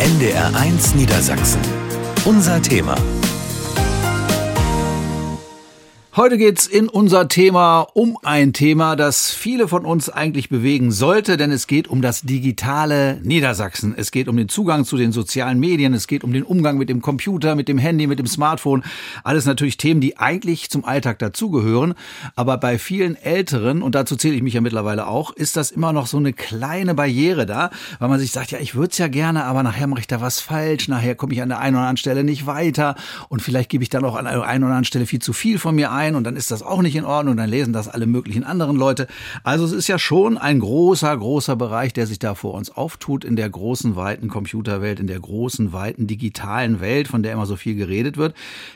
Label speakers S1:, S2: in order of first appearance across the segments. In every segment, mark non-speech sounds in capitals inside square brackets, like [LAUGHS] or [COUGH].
S1: NDR1 Niedersachsen. Unser Thema.
S2: Heute geht's in unser Thema um ein Thema, das viele von uns eigentlich bewegen sollte, denn es geht um das digitale Niedersachsen. Es geht um den Zugang zu den sozialen Medien, es geht um den Umgang mit dem Computer, mit dem Handy, mit dem Smartphone. Alles natürlich Themen, die eigentlich zum Alltag dazugehören. Aber bei vielen Älteren, und dazu zähle ich mich ja mittlerweile auch, ist das immer noch so eine kleine Barriere da, weil man sich sagt, ja, ich würde es ja gerne, aber nachher mache ich da was falsch, nachher komme ich an der einen oder anderen Stelle nicht weiter und vielleicht gebe ich dann auch an der einen oder anderen Stelle viel zu viel von mir ein ein und dann ist das auch nicht in Ordnung und dann lesen das alle möglichen anderen Leute. Also es ist ja schon ein großer, großer Bereich, der sich da vor uns auftut in der großen, weiten Computerwelt, in der großen, weiten digitalen Welt, von der immer so viel geredet wird.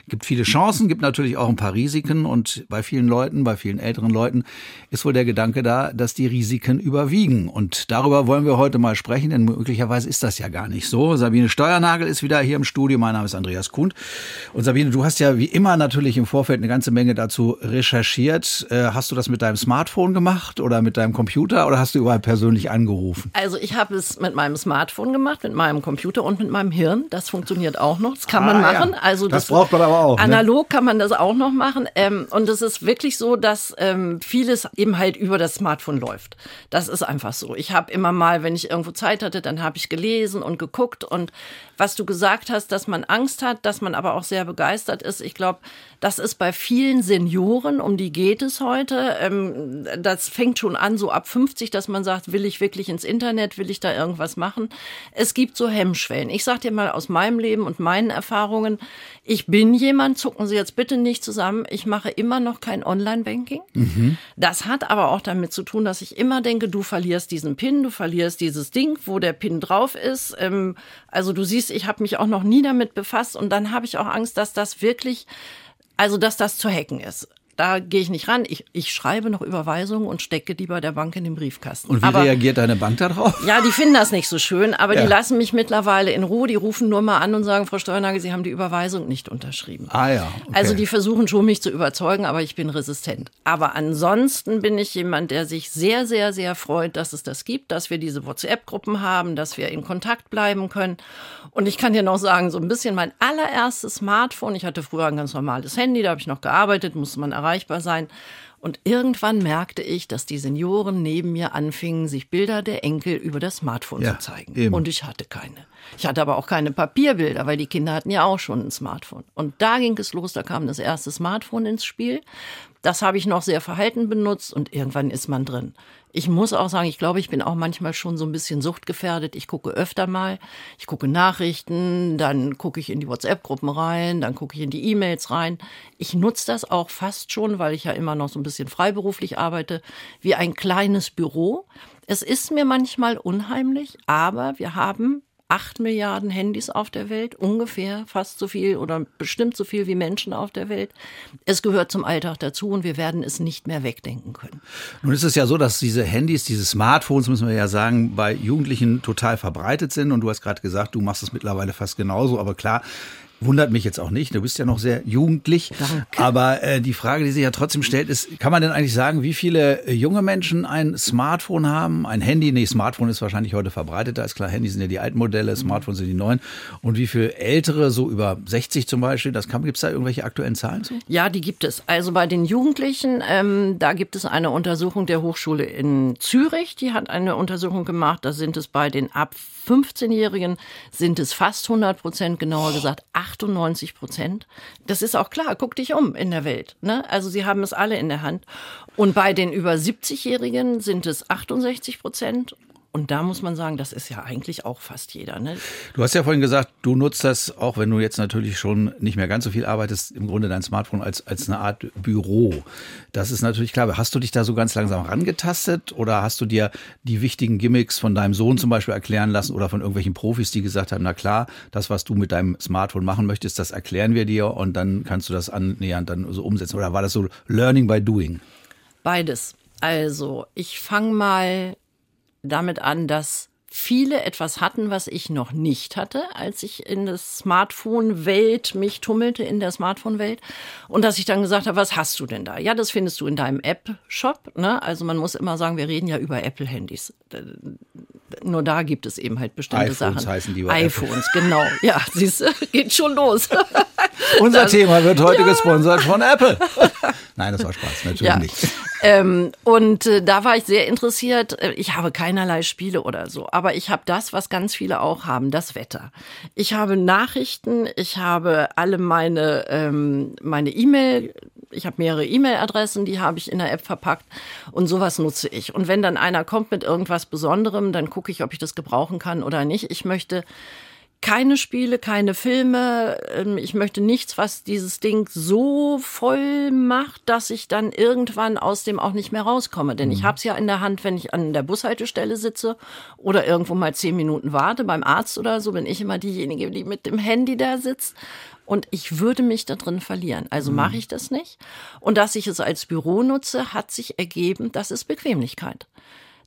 S2: Gibt viele Chancen, gibt natürlich auch ein paar Risiken und bei vielen Leuten, bei vielen älteren Leuten ist wohl der Gedanke da, dass die Risiken überwiegen. Und darüber wollen wir heute mal sprechen, denn möglicherweise ist das ja gar nicht so. Sabine Steuernagel ist wieder hier im Studio. Mein Name ist Andreas Kuhn. Und Sabine, du hast ja wie immer natürlich im Vorfeld eine ganze Menge dazu recherchiert. Äh, hast du das mit deinem Smartphone gemacht oder mit deinem Computer oder hast du überall persönlich angerufen?
S3: Also ich habe es mit meinem Smartphone gemacht, mit meinem Computer und mit meinem Hirn. Das funktioniert auch noch. Das kann ah, man machen. Ja. Also
S2: das, das, braucht man aber auch.
S3: Ne? Analog ne? kann man das auch noch machen. Ähm, und es ist wirklich so, dass ähm, vieles eben halt über das Smartphone läuft. Das ist einfach so. Ich habe immer mal, wenn ich irgendwo Zeit hatte, dann habe ich gelesen und geguckt und was du gesagt hast, dass man Angst hat, dass man aber auch sehr begeistert ist. Ich glaube, das ist bei vielen Senioren, um die geht es heute. Ähm, das fängt schon an, so ab 50, dass man sagt, will ich wirklich ins Internet, will ich da irgendwas machen? Es gibt so Hemmschwellen. Ich sage dir mal aus meinem Leben und meinen Erfahrungen, ich bin jemand, zucken Sie jetzt bitte nicht zusammen, ich mache immer noch kein Online-Banking. Mhm. Das hat aber auch damit zu tun, dass ich immer denke, du verlierst diesen PIN, du verlierst dieses Ding, wo der PIN drauf ist. Ähm, also du siehst, ich habe mich auch noch nie damit befasst und dann habe ich auch Angst, dass das wirklich also, dass das zu hacken ist da gehe ich nicht ran. Ich, ich schreibe noch Überweisungen und stecke die bei der Bank in den Briefkasten.
S2: Und wie aber, reagiert deine Bank darauf?
S3: Ja, die finden das nicht so schön, aber ja. die lassen mich mittlerweile in Ruhe. Die rufen nur mal an und sagen, Frau Steuernagel, Sie haben die Überweisung nicht unterschrieben.
S2: Ah ja.
S3: Okay. Also die versuchen schon, mich zu überzeugen, aber ich bin resistent. Aber ansonsten bin ich jemand, der sich sehr, sehr, sehr freut, dass es das gibt, dass wir diese WhatsApp-Gruppen haben, dass wir in Kontakt bleiben können. Und ich kann dir noch sagen, so ein bisschen mein allererstes Smartphone. Ich hatte früher ein ganz normales Handy, da habe ich noch gearbeitet, musste man erreichen erreichbar sein. Und irgendwann merkte ich, dass die Senioren neben mir anfingen, sich Bilder der Enkel über das Smartphone ja, zu zeigen. Eben. Und ich hatte keine. Ich hatte aber auch keine Papierbilder, weil die Kinder hatten ja auch schon ein Smartphone. Und da ging es los, da kam das erste Smartphone ins Spiel. Das habe ich noch sehr verhalten benutzt und irgendwann ist man drin. Ich muss auch sagen, ich glaube, ich bin auch manchmal schon so ein bisschen suchtgefährdet. Ich gucke öfter mal. Ich gucke Nachrichten, dann gucke ich in die WhatsApp-Gruppen rein, dann gucke ich in die E-Mails rein. Ich nutze das auch fast schon, weil ich ja immer noch so ein bisschen freiberuflich arbeite, wie ein kleines Büro. Es ist mir manchmal unheimlich, aber wir haben acht Milliarden Handys auf der Welt, ungefähr fast so viel oder bestimmt so viel wie Menschen auf der Welt. Es gehört zum Alltag dazu und wir werden es nicht mehr wegdenken können.
S2: Nun ist es ja so, dass diese Handys, diese Smartphones, müssen wir ja sagen, bei Jugendlichen total verbreitet sind. Und du hast gerade gesagt, du machst es mittlerweile fast genauso. Aber klar, Wundert mich jetzt auch nicht. Du bist ja noch sehr jugendlich. Danke. Aber äh, die Frage, die sich ja trotzdem stellt, ist, kann man denn eigentlich sagen, wie viele äh, junge Menschen ein Smartphone haben? Ein Handy, nee, Smartphone ist wahrscheinlich heute verbreiteter. Ist klar, Handys sind ja die alten Modelle, Smartphones sind die neuen. Und wie viele ältere, so über 60 zum Beispiel, das gibt es da irgendwelche aktuellen Zahlen zu?
S3: Ja, die gibt es. Also bei den Jugendlichen, ähm, da gibt es eine Untersuchung der Hochschule in Zürich. Die hat eine Untersuchung gemacht. Da sind es bei den ab 15-Jährigen sind es fast 100 Prozent, genauer gesagt 98 Prozent. Das ist auch klar, guck dich um in der Welt. Ne? Also sie haben es alle in der Hand. Und bei den über 70-Jährigen sind es 68 Prozent und da muss man sagen, das ist ja eigentlich auch fast jeder. Ne?
S2: Du hast ja vorhin gesagt, du nutzt das, auch wenn du jetzt natürlich schon nicht mehr ganz so viel arbeitest, im Grunde dein Smartphone als, als eine Art Büro. Das ist natürlich klar. Hast du dich da so ganz langsam rangetastet oder hast du dir die wichtigen Gimmicks von deinem Sohn zum Beispiel erklären lassen oder von irgendwelchen Profis, die gesagt haben, na klar, das, was du mit deinem Smartphone machen möchtest, das erklären wir dir und dann kannst du das annähernd dann so umsetzen. Oder war das so Learning by Doing?
S3: Beides. Also, ich fange mal damit an, dass viele etwas hatten, was ich noch nicht hatte, als ich in der Smartphone-Welt mich tummelte, in der Smartphone-Welt. Und dass ich dann gesagt habe, was hast du denn da? Ja, das findest du in deinem App-Shop. Ne? Also man muss immer sagen, wir reden ja über Apple-Handys. nur da gibt es eben halt bestimmte
S2: iPhones
S3: Sachen.
S2: heißen die bei
S3: iPhones, genau. Ja, siehst du, [LAUGHS] geht schon los. [LAUGHS]
S2: Unser das, Thema wird heute ja. gesponsert von Apple. Nein, das war Spaß, natürlich ja. nicht.
S3: Ähm, und äh, da war ich sehr interessiert. Äh, ich habe keinerlei Spiele oder so, aber ich habe das, was ganz viele auch haben, das Wetter. Ich habe Nachrichten, ich habe alle meine ähm, meine E-Mail ich habe mehrere E-Mail-Adressen, die habe ich in der App verpackt und sowas nutze ich. Und wenn dann einer kommt mit irgendwas Besonderem, dann gucke ich, ob ich das gebrauchen kann oder nicht. Ich möchte keine Spiele, keine Filme. Ähm, ich möchte nichts, was dieses Ding so voll macht, dass ich dann irgendwann aus dem auch nicht mehr rauskomme. Denn mhm. ich habe es ja in der Hand, wenn ich an der Bushaltestelle sitze oder irgendwo mal zehn Minuten warte beim Arzt oder so, bin ich immer diejenige, die mit dem Handy da sitzt. Und ich würde mich da drin verlieren. Also mhm. mache ich das nicht. Und dass ich es als Büro nutze, hat sich ergeben, das ist Bequemlichkeit.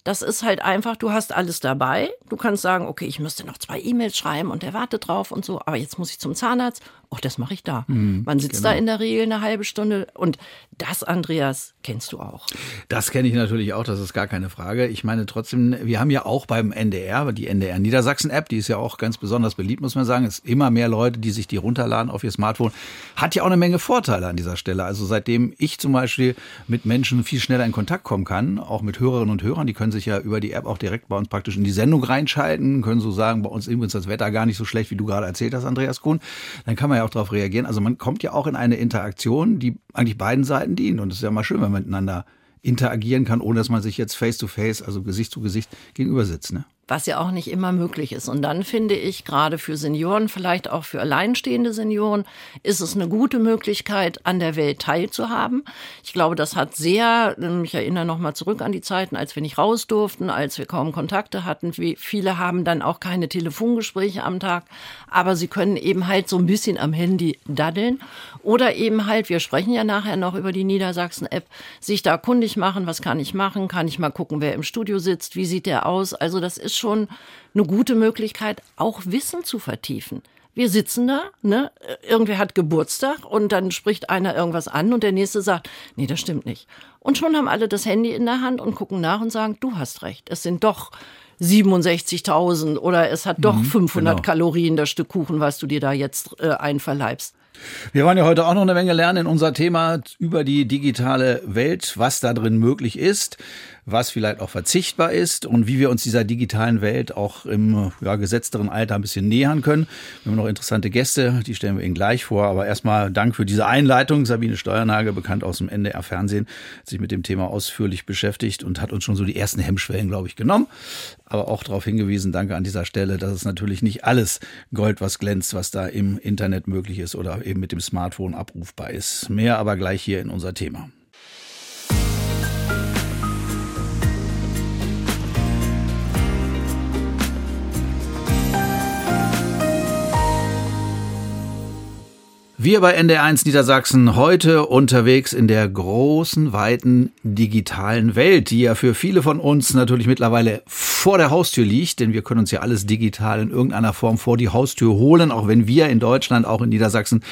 S3: Das ist halt einfach, du hast alles dabei. Du kannst sagen, okay, ich müsste noch zwei E-Mails schreiben und der wartet drauf und so, aber jetzt muss ich zum Zahnarzt. Oh, das mache ich da. Mhm, Man sitzt genau. da in der Regel eine halbe Stunde und das, Andreas, kennst du auch.
S2: Das kenne ich natürlich auch, das ist gar keine Frage. Ich meine trotzdem, wir haben ja auch beim NDR, die NDR Niedersachsen App, die ist ja auch ganz besonders beliebt, muss man sagen. Es ist immer mehr Leute, die sich die runterladen auf ihr Smartphone. Hat ja auch eine Menge Vorteile an dieser Stelle. Also seitdem ich zum Beispiel mit Menschen viel schneller in Kontakt kommen kann, auch mit Hörerinnen und Hörern, die können sich ja über die App auch direkt bei uns praktisch in die Sendung reinschalten, können so sagen, bei uns ist übrigens das Wetter gar nicht so schlecht, wie du gerade erzählt hast, Andreas Kuhn. Dann kann man ja auch darauf reagieren. Also man kommt ja auch in eine Interaktion, die eigentlich beiden Seiten dient. Und es ist ja mal schön, wenn man miteinander interagieren kann, ohne dass man sich jetzt face to face, also Gesicht zu Gesicht gegenüber sitzt. Ne?
S3: Was ja auch nicht immer möglich ist. Und dann finde ich, gerade für Senioren, vielleicht auch für alleinstehende Senioren, ist es eine gute Möglichkeit, an der Welt teilzuhaben. Ich glaube, das hat sehr, ich erinnere nochmal zurück an die Zeiten, als wir nicht raus durften, als wir kaum Kontakte hatten. Viele haben dann auch keine Telefongespräche am Tag, aber sie können eben halt so ein bisschen am Handy daddeln oder eben halt, wir sprechen ja nachher noch über die Niedersachsen-App, sich da kundig machen, was kann ich machen, kann ich mal gucken, wer im Studio sitzt, wie sieht der aus. Also das ist schon eine gute Möglichkeit, auch Wissen zu vertiefen. Wir sitzen da, ne? Irgendwer hat Geburtstag und dann spricht einer irgendwas an und der nächste sagt, nee, das stimmt nicht. Und schon haben alle das Handy in der Hand und gucken nach und sagen, du hast recht. Es sind doch 67.000 oder es hat doch mhm, 500 genau. Kalorien das Stück Kuchen, was du dir da jetzt äh, einverleibst.
S2: Wir wollen ja heute auch noch eine Menge lernen in unser Thema über die digitale Welt, was da drin möglich ist was vielleicht auch verzichtbar ist und wie wir uns dieser digitalen Welt auch im ja, gesetzteren Alter ein bisschen nähern können. Wir haben noch interessante Gäste, die stellen wir Ihnen gleich vor. Aber erstmal Dank für diese Einleitung. Sabine Steuernagel, bekannt aus dem NDR Fernsehen, hat sich mit dem Thema ausführlich beschäftigt und hat uns schon so die ersten Hemmschwellen, glaube ich, genommen. Aber auch darauf hingewiesen, danke an dieser Stelle, dass es natürlich nicht alles Gold, was glänzt, was da im Internet möglich ist oder eben mit dem Smartphone abrufbar ist. Mehr aber gleich hier in unser Thema. Wir bei NDR1 Niedersachsen heute unterwegs in der großen, weiten digitalen Welt, die ja für viele von uns natürlich mittlerweile vor der Haustür liegt, denn wir können uns ja alles digital in irgendeiner Form vor die Haustür holen, auch wenn wir in Deutschland, auch in Niedersachsen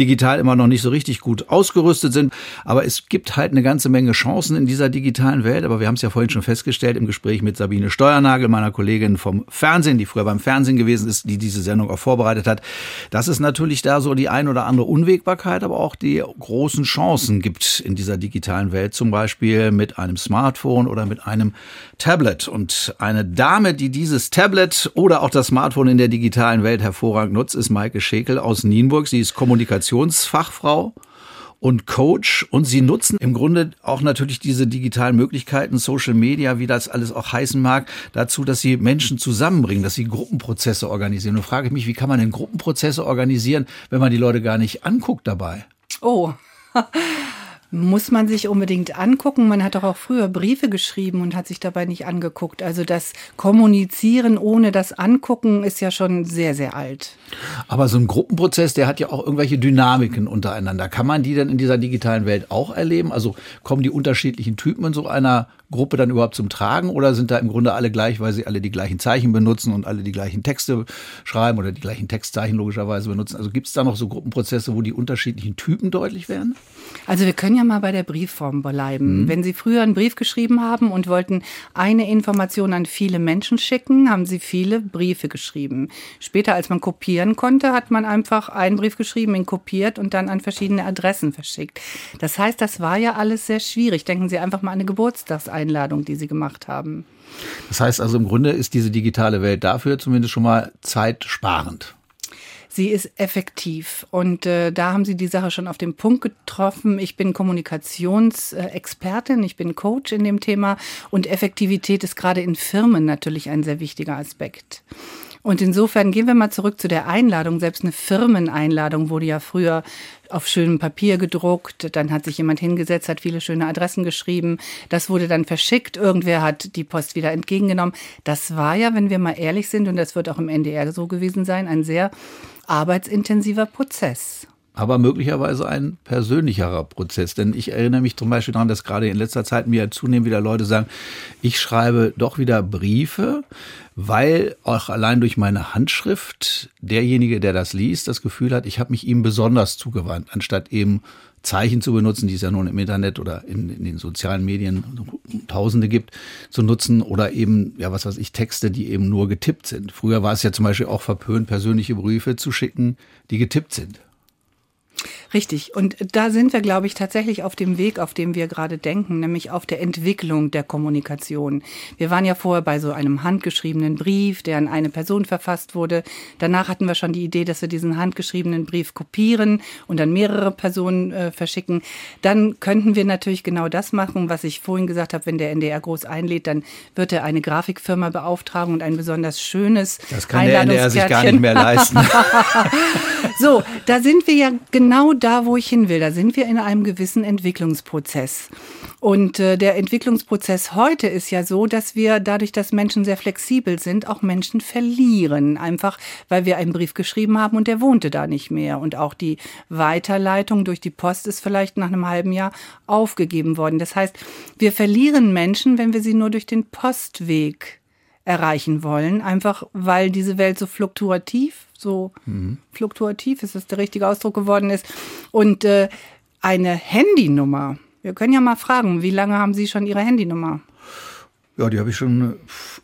S2: digital immer noch nicht so richtig gut ausgerüstet sind. Aber es gibt halt eine ganze Menge Chancen in dieser digitalen Welt. Aber wir haben es ja vorhin schon festgestellt im Gespräch mit Sabine Steuernagel, meiner Kollegin vom Fernsehen, die früher beim Fernsehen gewesen ist, die diese Sendung auch vorbereitet hat, dass es natürlich da so die ein oder andere andere Unwägbarkeit, aber auch die großen Chancen gibt in dieser digitalen Welt, zum Beispiel mit einem Smartphone oder mit einem Tablet. Und eine Dame, die dieses Tablet oder auch das Smartphone in der digitalen Welt hervorragend nutzt, ist Maike Schekel aus Nienburg. Sie ist Kommunikationsfachfrau und Coach und sie nutzen im Grunde auch natürlich diese digitalen Möglichkeiten, Social Media, wie das alles auch heißen mag, dazu, dass sie Menschen zusammenbringen, dass sie Gruppenprozesse organisieren. Und frage ich mich, wie kann man denn Gruppenprozesse organisieren, wenn man die Leute gar nicht anguckt dabei?
S4: Oh. [LAUGHS] muss man sich unbedingt angucken. Man hat doch auch früher Briefe geschrieben und hat sich dabei nicht angeguckt. Also das Kommunizieren ohne das Angucken ist ja schon sehr, sehr alt.
S2: Aber so ein Gruppenprozess, der hat ja auch irgendwelche Dynamiken untereinander. Kann man die denn in dieser digitalen Welt auch erleben? Also kommen die unterschiedlichen Typen in so einer Gruppe dann überhaupt zum Tragen oder sind da im Grunde alle gleich, weil sie alle die gleichen Zeichen benutzen und alle die gleichen Texte schreiben oder die gleichen Textzeichen logischerweise benutzen? Also gibt es da noch so Gruppenprozesse, wo die unterschiedlichen Typen deutlich werden?
S4: Also wir können ja ja mal bei der Briefform bleiben. Mhm. Wenn Sie früher einen Brief geschrieben haben und wollten eine Information an viele Menschen schicken, haben Sie viele Briefe geschrieben. Später, als man kopieren konnte, hat man einfach einen Brief geschrieben, ihn kopiert und dann an verschiedene Adressen verschickt. Das heißt, das war ja alles sehr schwierig. Denken Sie einfach mal an eine Geburtstagseinladung, die Sie gemacht haben.
S2: Das heißt also im Grunde ist diese digitale Welt dafür zumindest schon mal zeitsparend.
S4: Sie ist effektiv und äh, da haben Sie die Sache schon auf den Punkt getroffen. Ich bin Kommunikationsexpertin, ich bin Coach in dem Thema und Effektivität ist gerade in Firmen natürlich ein sehr wichtiger Aspekt. Und insofern gehen wir mal zurück zu der Einladung. Selbst eine Firmeneinladung wurde ja früher auf schönem Papier gedruckt. Dann hat sich jemand hingesetzt, hat viele schöne Adressen geschrieben. Das wurde dann verschickt. Irgendwer hat die Post wieder entgegengenommen. Das war ja, wenn wir mal ehrlich sind, und das wird auch im NDR so gewesen sein, ein sehr arbeitsintensiver Prozess
S2: aber möglicherweise ein persönlicherer Prozess. Denn ich erinnere mich zum Beispiel daran, dass gerade in letzter Zeit mir zunehmend wieder Leute sagen, ich schreibe doch wieder Briefe, weil auch allein durch meine Handschrift derjenige, der das liest, das Gefühl hat, ich habe mich ihm besonders zugewandt, anstatt eben Zeichen zu benutzen, die es ja nun im Internet oder in, in, den sozialen Medien Tausende gibt, zu nutzen oder eben, ja, was weiß ich, Texte, die eben nur getippt sind. Früher war es ja zum Beispiel auch verpönt, persönliche Briefe zu schicken, die getippt sind.
S4: Richtig. Und da sind wir, glaube ich, tatsächlich auf dem Weg, auf dem wir gerade denken, nämlich auf der Entwicklung der Kommunikation. Wir waren ja vorher bei so einem handgeschriebenen Brief, der an eine Person verfasst wurde. Danach hatten wir schon die Idee, dass wir diesen handgeschriebenen Brief kopieren und an mehrere Personen äh, verschicken. Dann könnten wir natürlich genau das machen, was ich vorhin gesagt habe, wenn der NDR groß einlädt, dann wird er eine Grafikfirma beauftragen und ein besonders schönes
S2: Das kann der NDR sich gar nicht mehr leisten. [LAUGHS]
S4: so, da sind wir ja genau da, wo ich hin will. Da sind wir in einem gewissen Entwicklungsprozess. Und äh, der Entwicklungsprozess heute ist ja so, dass wir dadurch, dass Menschen sehr flexibel sind, auch Menschen verlieren. Einfach, weil wir einen Brief geschrieben haben und der wohnte da nicht mehr. Und auch die Weiterleitung durch die Post ist vielleicht nach einem halben Jahr aufgegeben worden. Das heißt, wir verlieren Menschen, wenn wir sie nur durch den Postweg erreichen wollen, einfach weil diese Welt so fluktuativ, so mhm. fluktuativ ist das der richtige Ausdruck geworden ist. Und äh, eine Handynummer, wir können ja mal fragen, wie lange haben Sie schon Ihre Handynummer?
S2: Ja, die habe ich schon äh,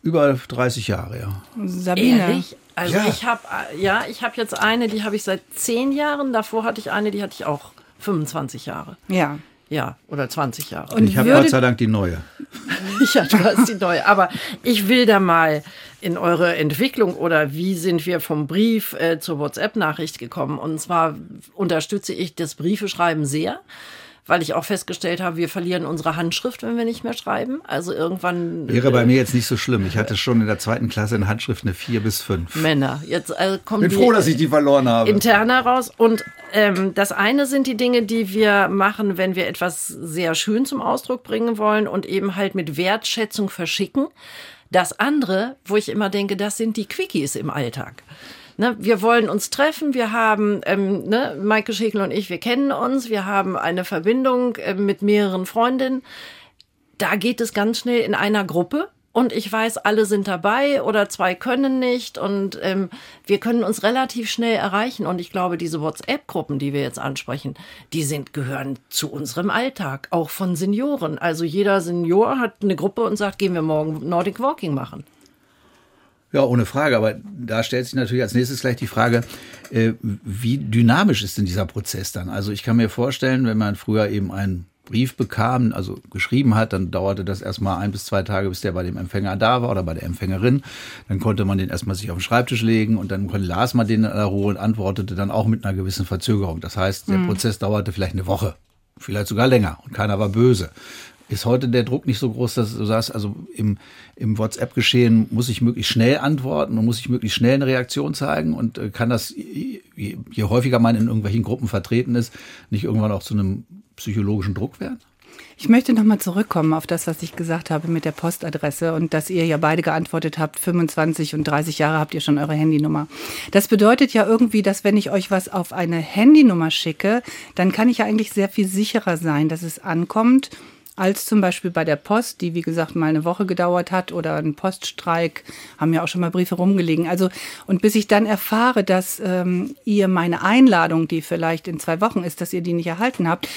S2: über 30 Jahre, ja.
S3: Sabine. Ehrlich? Also ja. ich habe äh, ja, ich habe jetzt eine, die habe ich seit zehn Jahren. Davor hatte ich eine, die hatte ich auch 25 Jahre.
S4: Ja.
S3: Ja, oder 20 Jahre.
S2: Und ich habe Gott sei Dank die neue. [LAUGHS]
S3: ja, du hast die neue. Aber ich will da mal in eure Entwicklung oder wie sind wir vom Brief äh, zur WhatsApp-Nachricht gekommen? Und zwar unterstütze ich das Briefeschreiben sehr weil ich auch festgestellt habe, wir verlieren unsere Handschrift, wenn wir nicht mehr schreiben. Also irgendwann.
S2: Wäre bei mir jetzt nicht so schlimm. Ich hatte schon in der zweiten Klasse in Handschrift eine vier bis fünf.
S3: Männer. Jetzt also kommen
S2: Bin froh, dass ich die verloren habe.
S3: Interner raus. Und ähm, das eine sind die Dinge, die wir machen, wenn wir etwas sehr schön zum Ausdruck bringen wollen und eben halt mit Wertschätzung verschicken. Das andere, wo ich immer denke, das sind die Quickies im Alltag. Ne, wir wollen uns treffen, wir haben, ähm, ne, Maike Schäkel und ich, wir kennen uns, wir haben eine Verbindung äh, mit mehreren Freundinnen. Da geht es ganz schnell in einer Gruppe und ich weiß, alle sind dabei oder zwei können nicht und ähm, wir können uns relativ schnell erreichen. Und ich glaube, diese WhatsApp-Gruppen, die wir jetzt ansprechen, die sind, gehören zu unserem Alltag, auch von Senioren. Also jeder Senior hat eine Gruppe und sagt, gehen wir morgen Nordic Walking machen.
S2: Ja, ohne Frage. Aber da stellt sich natürlich als nächstes gleich die Frage, äh, wie dynamisch ist denn dieser Prozess dann? Also ich kann mir vorstellen, wenn man früher eben einen Brief bekam, also geschrieben hat, dann dauerte das erstmal ein bis zwei Tage, bis der bei dem Empfänger da war oder bei der Empfängerin. Dann konnte man den erstmal sich auf den Schreibtisch legen und dann las man den in der Ruhe und antwortete dann auch mit einer gewissen Verzögerung. Das heißt, der mhm. Prozess dauerte vielleicht eine Woche, vielleicht sogar länger und keiner war böse ist heute der Druck nicht so groß, dass du sagst, also im, im WhatsApp-Geschehen muss ich möglichst schnell antworten und muss ich möglichst schnell eine Reaktion zeigen und äh, kann das, je, je häufiger man in irgendwelchen Gruppen vertreten ist, nicht irgendwann auch zu einem psychologischen Druck werden?
S4: Ich möchte nochmal zurückkommen auf das, was ich gesagt habe mit der Postadresse und dass ihr ja beide geantwortet habt, 25 und 30 Jahre habt ihr schon eure Handynummer. Das bedeutet ja irgendwie, dass wenn ich euch was auf eine Handynummer schicke, dann kann ich ja eigentlich sehr viel sicherer sein, dass es ankommt als zum Beispiel bei der Post, die wie gesagt mal eine Woche gedauert hat oder ein Poststreik, haben ja auch schon mal Briefe rumgelegen. Also und bis ich dann erfahre, dass ähm, ihr meine Einladung, die vielleicht in zwei Wochen ist, dass ihr die nicht erhalten habt,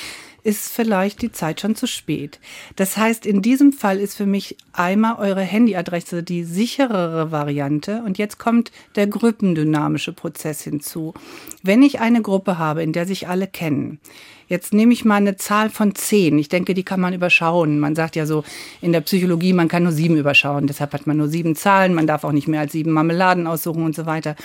S4: ist vielleicht die Zeit schon zu spät. Das heißt, in diesem Fall ist für mich einmal eure Handyadresse die sicherere Variante und jetzt kommt der gruppendynamische Prozess hinzu. Wenn ich eine Gruppe habe, in der sich alle kennen, Jetzt nehme ich mal eine Zahl von zehn. Ich denke, die kann man überschauen. Man sagt ja so in der Psychologie, man kann nur sieben überschauen. Deshalb hat man nur sieben Zahlen. Man darf auch nicht mehr als sieben Marmeladen aussuchen und so weiter.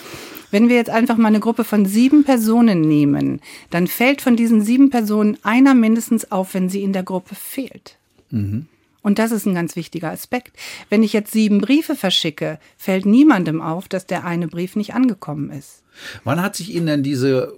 S4: Wenn wir jetzt einfach mal eine Gruppe von sieben Personen nehmen, dann fällt von diesen sieben Personen einer mindestens auf, wenn sie in der Gruppe fehlt. Mhm. Und das ist ein ganz wichtiger Aspekt. Wenn ich jetzt sieben Briefe verschicke, fällt niemandem auf, dass der eine Brief nicht angekommen ist.
S2: Wann hat sich Ihnen denn diese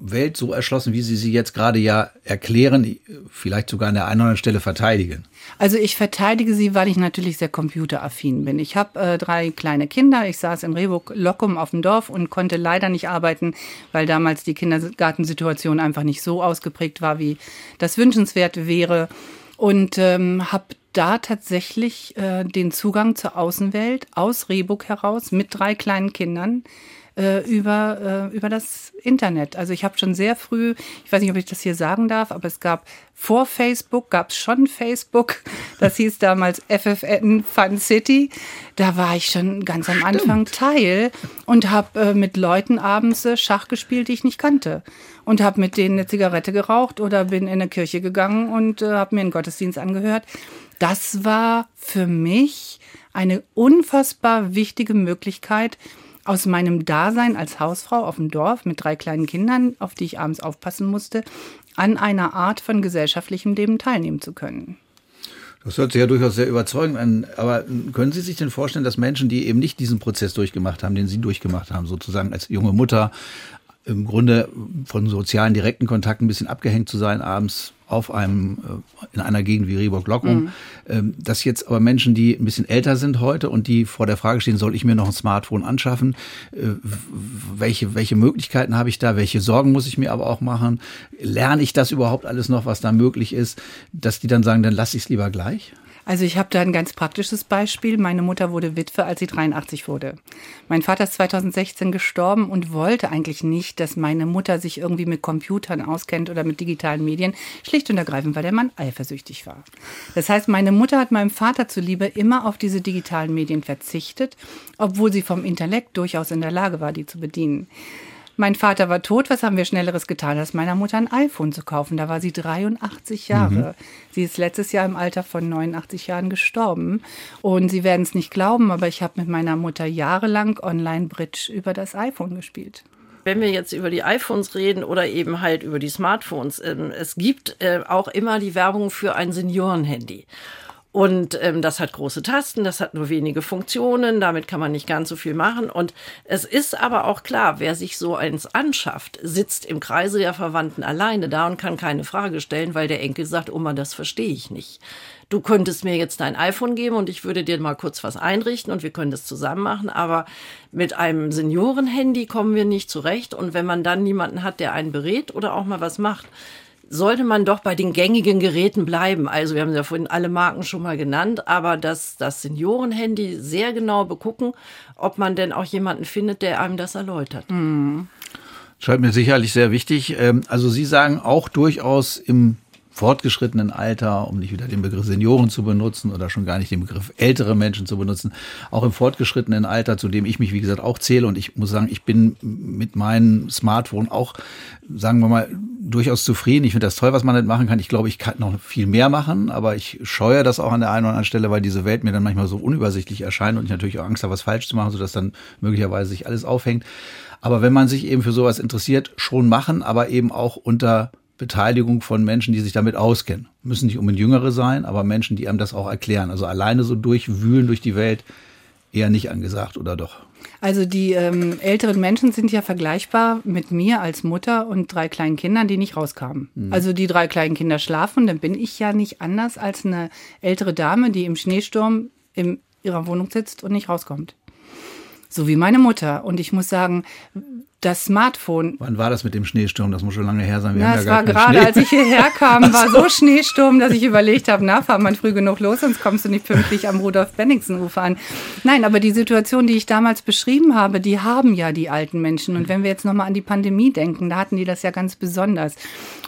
S2: Welt so erschlossen, wie Sie sie jetzt gerade ja erklären, vielleicht sogar an der einen oder anderen Stelle verteidigen?
S4: Also ich verteidige sie, weil ich natürlich sehr computeraffin bin. Ich habe äh, drei kleine Kinder. Ich saß in Rehburg Lockum auf dem Dorf und konnte leider nicht arbeiten, weil damals die Kindergartensituation einfach nicht so ausgeprägt war, wie das wünschenswert wäre. Und ähm, habe da tatsächlich äh, den Zugang zur Außenwelt aus Rehburg heraus mit drei kleinen Kindern äh, über, äh, über das Internet. Also ich habe schon sehr früh, ich weiß nicht, ob ich das hier sagen darf, aber es gab vor Facebook, gab es schon Facebook. [LAUGHS] Das hieß damals FFN Fun City. Da war ich schon ganz am Anfang Teil und habe äh, mit Leuten abends äh, Schach gespielt, die ich nicht kannte. Und habe mit denen eine Zigarette geraucht oder bin in eine Kirche gegangen und äh, habe mir einen Gottesdienst angehört. Das war für mich eine unfassbar wichtige Möglichkeit, aus meinem Dasein als Hausfrau auf dem Dorf mit drei kleinen Kindern, auf die ich abends aufpassen musste, an einer Art von gesellschaftlichem Leben teilnehmen zu können.
S2: Das hört sich ja durchaus sehr überzeugend an. Aber können Sie sich denn vorstellen, dass Menschen, die eben nicht diesen Prozess durchgemacht haben, den Sie durchgemacht haben, sozusagen als junge Mutter, im Grunde von sozialen direkten Kontakten ein bisschen abgehängt zu sein, abends auf einem, äh, in einer Gegend wie Rehburg-Lockum, mhm. dass jetzt aber Menschen, die ein bisschen älter sind heute und die vor der Frage stehen, soll ich mir noch ein Smartphone anschaffen? Äh, welche, welche Möglichkeiten habe ich da? Welche Sorgen muss ich mir aber auch machen? Lerne ich das überhaupt alles noch, was da möglich ist? Dass die dann sagen, dann lasse ich es lieber gleich?
S4: Also ich habe da ein ganz praktisches Beispiel. Meine Mutter wurde Witwe, als sie 83 wurde. Mein Vater ist 2016 gestorben und wollte eigentlich nicht, dass meine Mutter sich irgendwie mit Computern auskennt oder mit digitalen Medien, schlicht und ergreifend, weil der Mann eifersüchtig war. Das heißt, meine Mutter hat meinem Vater zuliebe immer auf diese digitalen Medien verzichtet, obwohl sie vom Intellekt durchaus in der Lage war, die zu bedienen. Mein Vater war tot. Was haben wir Schnelleres getan, als meiner Mutter ein iPhone zu kaufen? Da war sie 83 Jahre. Mhm. Sie ist letztes Jahr im Alter von 89 Jahren gestorben. Und Sie werden es nicht glauben, aber ich habe mit meiner Mutter jahrelang Online-Bridge über das iPhone gespielt
S3: wenn wir jetzt über die iPhones reden oder eben halt über die Smartphones, ähm, es gibt äh, auch immer die Werbung für ein Seniorenhandy. Und ähm, das hat große Tasten, das hat nur wenige Funktionen, damit kann man nicht ganz so viel machen. Und es ist aber auch klar, wer sich so eins anschafft, sitzt im Kreise der Verwandten alleine da und kann keine Frage stellen, weil der Enkel sagt, Oma, das verstehe ich nicht. Du könntest mir jetzt dein iPhone geben und ich würde dir mal kurz was einrichten und wir können das zusammen machen, aber mit einem Seniorenhandy kommen wir nicht zurecht. Und wenn man dann niemanden hat, der einen berät oder auch mal was macht, sollte man doch bei den gängigen Geräten bleiben. Also wir haben ja vorhin alle Marken schon mal genannt, aber das, das Seniorenhandy sehr genau begucken, ob man denn auch jemanden findet, der einem das erläutert. Mhm.
S2: Scheint mir sicherlich sehr wichtig. Ähm, also Sie sagen auch durchaus im fortgeschrittenen Alter, um nicht wieder den Begriff Senioren zu benutzen oder schon gar nicht den Begriff ältere Menschen zu benutzen, auch im fortgeschrittenen Alter, zu dem ich mich, wie gesagt, auch zähle. Und ich muss sagen, ich bin mit meinem Smartphone auch, sagen wir mal, durchaus zufrieden. Ich finde das toll, was man damit machen kann. Ich glaube, ich kann noch viel mehr machen, aber ich scheue das auch an der einen oder anderen Stelle, weil diese Welt mir dann manchmal so unübersichtlich erscheint und ich natürlich auch Angst habe, was falsch zu machen, sodass dann möglicherweise sich alles aufhängt. Aber wenn man sich eben für sowas interessiert, schon machen, aber eben auch unter Beteiligung von Menschen, die sich damit auskennen. Müssen nicht unbedingt Jüngere sein, aber Menschen, die einem das auch erklären. Also alleine so durchwühlen durch die Welt eher nicht angesagt, oder doch?
S4: Also die ähm, älteren Menschen sind ja vergleichbar mit mir als Mutter und drei kleinen Kindern, die nicht rauskamen. Mhm. Also die drei kleinen Kinder schlafen, dann bin ich ja nicht anders als eine ältere Dame, die im Schneesturm in ihrer Wohnung sitzt und nicht rauskommt. So wie meine Mutter. Und ich muss sagen, das Smartphone.
S2: Wann war das mit dem Schneesturm? Das muss schon lange her sein.
S4: Wir na, es ja war gerade, Schnee. als ich hierher [LAUGHS] kam, war so Schneesturm, dass ich überlegt habe, na, fahr mal früh genug los, sonst kommst du nicht pünktlich am Rudolf-Benningsen-Ufer an. Nein, aber die Situation, die ich damals beschrieben habe, die haben ja die alten Menschen. Und wenn wir jetzt nochmal an die Pandemie denken, da hatten die das ja ganz besonders.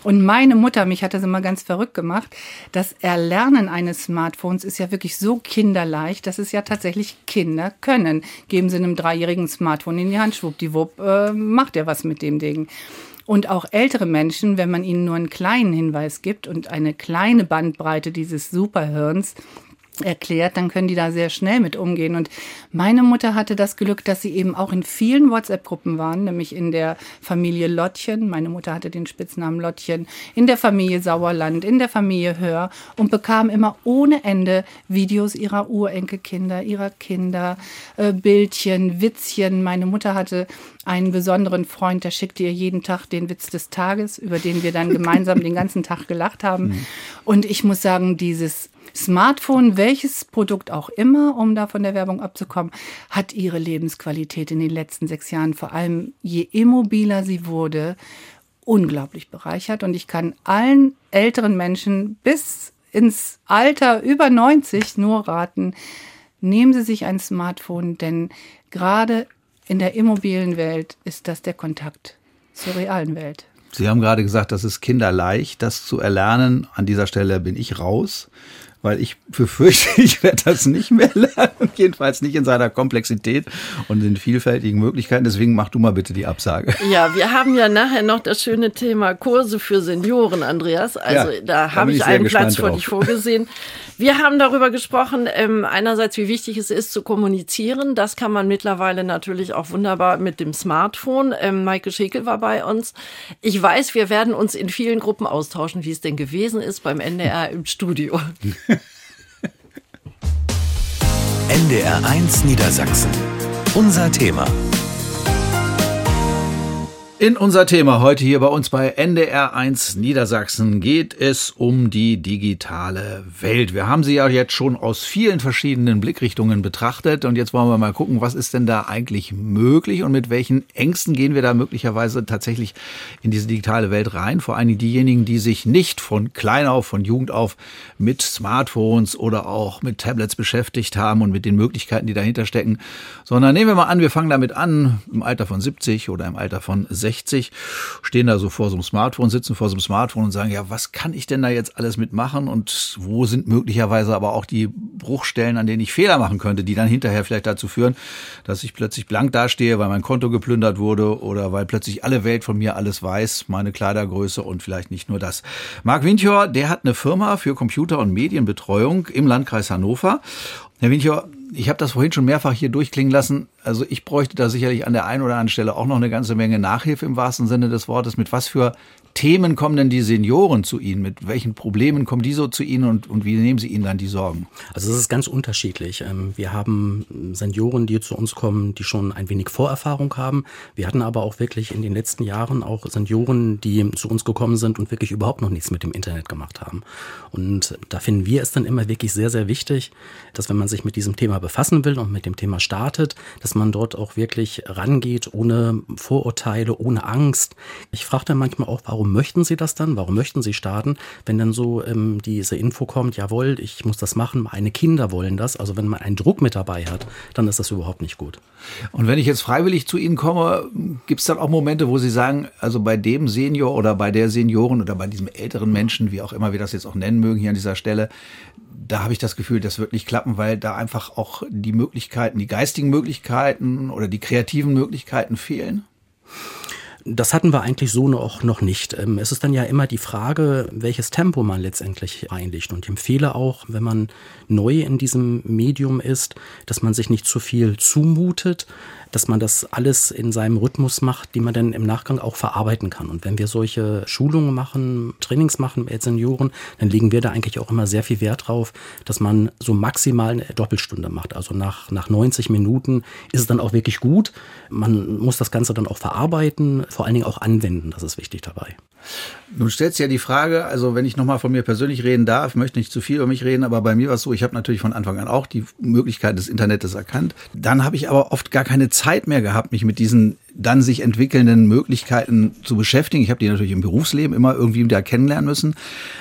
S4: Und meine Mutter, mich hat das immer ganz verrückt gemacht, das Erlernen eines Smartphones ist ja wirklich so kinderleicht, dass es ja tatsächlich Kinder können. Geben sie einem dreijährigen Smartphone in die Hand, schwuppdiwupp, äh, macht er was mit dem Ding. Und auch ältere Menschen, wenn man ihnen nur einen kleinen Hinweis gibt und eine kleine Bandbreite dieses Superhirns, erklärt, dann können die da sehr schnell mit umgehen. Und meine Mutter hatte das Glück, dass sie eben auch in vielen WhatsApp-Gruppen waren, nämlich in der Familie Lottchen. Meine Mutter hatte den Spitznamen Lottchen, in der Familie Sauerland, in der Familie Hör und bekam immer ohne Ende Videos ihrer Urenkelkinder, ihrer Kinder, äh, Bildchen, Witzchen. Meine Mutter hatte einen besonderen Freund, der schickte ihr jeden Tag den Witz des Tages, über den wir dann [LAUGHS] gemeinsam den ganzen Tag gelacht haben. Mhm. Und ich muss sagen, dieses Smartphone, welches Produkt auch immer, um da von der Werbung abzukommen, hat ihre Lebensqualität in den letzten sechs Jahren, vor allem je immobiler sie wurde, unglaublich bereichert. Und ich kann allen älteren Menschen bis ins Alter über 90 nur raten, nehmen Sie sich ein Smartphone, denn gerade in der immobilen Welt ist das der Kontakt zur realen Welt.
S2: Sie haben gerade gesagt, das ist kinderleicht, das zu erlernen. An dieser Stelle bin ich raus weil ich befürchte, [LAUGHS] ich werde das nicht mehr lernen, [LAUGHS] jedenfalls nicht in seiner Komplexität und den vielfältigen Möglichkeiten. Deswegen mach du mal bitte die Absage. [LAUGHS]
S3: Ja, wir haben ja nachher noch das schöne Thema Kurse für Senioren, Andreas. Also ja, da, da habe ich, ich einen Platz für dich vorgesehen. Wir haben darüber gesprochen, ähm, einerseits, wie wichtig es ist zu kommunizieren. Das kann man mittlerweile natürlich auch wunderbar mit dem Smartphone. Ähm, Maike Schäkel war bei uns. Ich weiß, wir werden uns in vielen Gruppen austauschen, wie es denn gewesen ist beim NDR im Studio.
S1: NDR 1 Niedersachsen. Unser Thema.
S2: In unser Thema heute hier bei uns bei NDR1 Niedersachsen geht es um die digitale Welt. Wir haben sie ja jetzt schon aus vielen verschiedenen Blickrichtungen betrachtet und jetzt wollen wir mal gucken, was ist denn da eigentlich möglich und mit welchen Ängsten gehen wir da möglicherweise tatsächlich in diese digitale Welt rein. Vor allem diejenigen, die sich nicht von klein auf, von Jugend auf mit Smartphones oder auch mit Tablets beschäftigt haben und mit den Möglichkeiten, die dahinter stecken, sondern nehmen wir mal an, wir fangen damit an im Alter von 70 oder im Alter von 60 60, stehen da so vor so einem Smartphone, sitzen vor so einem Smartphone und sagen, ja, was kann ich denn da jetzt alles mitmachen und wo sind möglicherweise aber auch die Bruchstellen, an denen ich Fehler machen könnte, die dann hinterher vielleicht dazu führen, dass ich plötzlich blank dastehe, weil mein Konto geplündert wurde oder weil plötzlich alle Welt von mir alles weiß, meine Kleidergröße und vielleicht nicht nur das. Marc Winchor, der hat eine Firma für Computer- und Medienbetreuung im Landkreis Hannover. Herr Winchor, ich habe das vorhin schon mehrfach hier durchklingen lassen. Also ich bräuchte da sicherlich an der einen oder anderen Stelle auch noch eine ganze Menge Nachhilfe im wahrsten Sinne des Wortes. Mit was für Themen kommen denn die Senioren zu Ihnen? Mit welchen Problemen kommen die so zu Ihnen und, und wie nehmen Sie ihnen dann die Sorgen?
S5: Also es ist ganz unterschiedlich. Ähm, wir haben Senioren, die zu uns kommen, die schon ein wenig Vorerfahrung haben. Wir hatten aber auch wirklich in den letzten Jahren auch Senioren, die zu uns gekommen sind und wirklich überhaupt noch nichts mit dem Internet gemacht haben. Und da finden wir es dann immer wirklich sehr, sehr wichtig, dass wenn man sich mit diesem Thema befassen will und mit dem Thema startet, dass man dort auch wirklich rangeht, ohne Vorurteile, ohne Angst. Ich frage dann manchmal auch, warum möchten Sie das dann? Warum möchten Sie starten? Wenn dann so ähm, diese Info kommt, jawohl, ich muss das machen, meine Kinder wollen das. Also wenn man einen Druck mit dabei hat, dann ist das überhaupt nicht gut.
S2: Und wenn ich jetzt freiwillig zu Ihnen komme, gibt es dann auch Momente, wo Sie sagen, also bei dem Senior oder bei der Senioren oder bei diesem älteren Menschen, wie auch immer wir das jetzt auch nennen mögen hier an dieser Stelle, da habe ich das Gefühl, das wird nicht klappen, weil da einfach auch die Möglichkeiten, die geistigen Möglichkeiten oder die kreativen Möglichkeiten fehlen?
S5: Das hatten wir eigentlich so noch, noch nicht. Ähm, es ist dann ja immer die Frage, welches Tempo man letztendlich einlegt. Und ich empfehle auch, wenn man neu in diesem Medium ist, dass man sich nicht zu viel zumutet, dass man das alles in seinem Rhythmus macht, die man dann im Nachgang auch verarbeiten kann. Und wenn wir solche Schulungen machen, Trainings machen mit Senioren, dann legen wir da eigentlich auch immer sehr viel Wert drauf, dass man so maximal eine Doppelstunde macht. Also nach, nach 90 Minuten ist es dann auch wirklich gut. Man muss das Ganze dann auch verarbeiten, vor allen Dingen auch anwenden. Das ist wichtig dabei.
S2: Nun stellt sich ja die Frage, also wenn ich nochmal von mir persönlich reden darf, möchte nicht zu viel über mich reden, aber bei mir war es so, ich habe natürlich von Anfang an auch die Möglichkeit des Internets erkannt. Dann habe ich aber oft gar keine Zeit mehr gehabt, mich mit diesen dann sich entwickelnden Möglichkeiten zu beschäftigen. Ich habe die natürlich im Berufsleben immer irgendwie wieder kennenlernen müssen.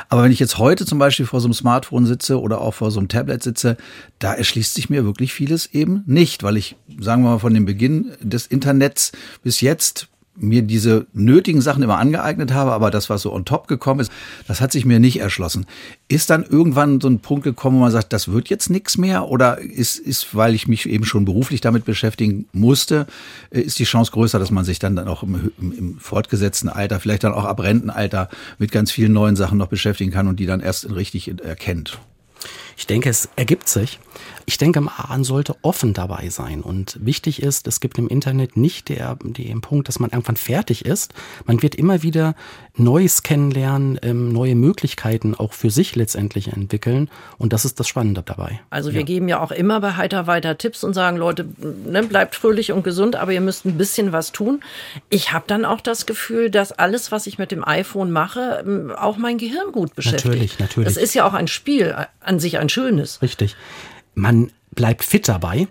S2: Aber wenn ich jetzt heute zum Beispiel vor so einem Smartphone sitze oder auch vor so einem Tablet sitze, da erschließt sich mir wirklich vieles eben nicht, weil ich, sagen wir mal, von dem Beginn des Internets bis jetzt mir diese nötigen Sachen immer angeeignet habe, aber das, was so on top gekommen ist, das hat sich mir nicht erschlossen. Ist dann irgendwann so ein Punkt gekommen, wo man sagt, das wird jetzt nichts mehr? Oder ist, ist, weil ich mich eben schon beruflich damit beschäftigen musste, äh, ist die Chance größer, dass man sich dann, dann auch im, im, im fortgesetzten Alter, vielleicht dann auch ab Rentenalter mit ganz vielen neuen Sachen noch beschäftigen kann und die dann erst richtig erkennt?
S5: Ich denke, es ergibt sich. Ich denke, man sollte offen dabei sein. Und wichtig ist, es gibt im Internet nicht der, den Punkt, dass man irgendwann fertig ist. Man wird immer wieder Neues kennenlernen, ähm, neue Möglichkeiten auch für sich letztendlich entwickeln. Und das ist das Spannende dabei.
S3: Also wir ja. geben ja auch immer bei Heiter weiter Tipps und sagen, Leute, ne, bleibt fröhlich und gesund, aber ihr müsst ein bisschen was tun. Ich habe dann auch das Gefühl, dass alles, was ich mit dem iPhone mache, ähm, auch mein Gehirn gut beschäftigt.
S5: Natürlich, natürlich.
S3: Das ist ja auch ein Spiel an sich ein schönes.
S5: Richtig. Man bleibt fit dabei.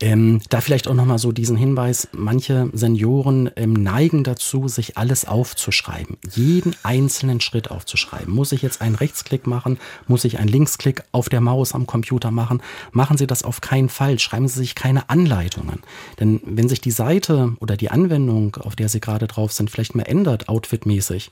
S5: Ähm, da vielleicht auch nochmal so diesen Hinweis, manche Senioren ähm, neigen dazu, sich alles aufzuschreiben, jeden einzelnen Schritt aufzuschreiben. Muss ich jetzt einen Rechtsklick machen? Muss ich einen Linksklick auf der Maus am Computer machen? Machen Sie das auf keinen Fall. Schreiben Sie sich keine Anleitungen. Denn wenn sich die Seite oder die Anwendung, auf der Sie gerade drauf sind, vielleicht mal ändert, outfitmäßig,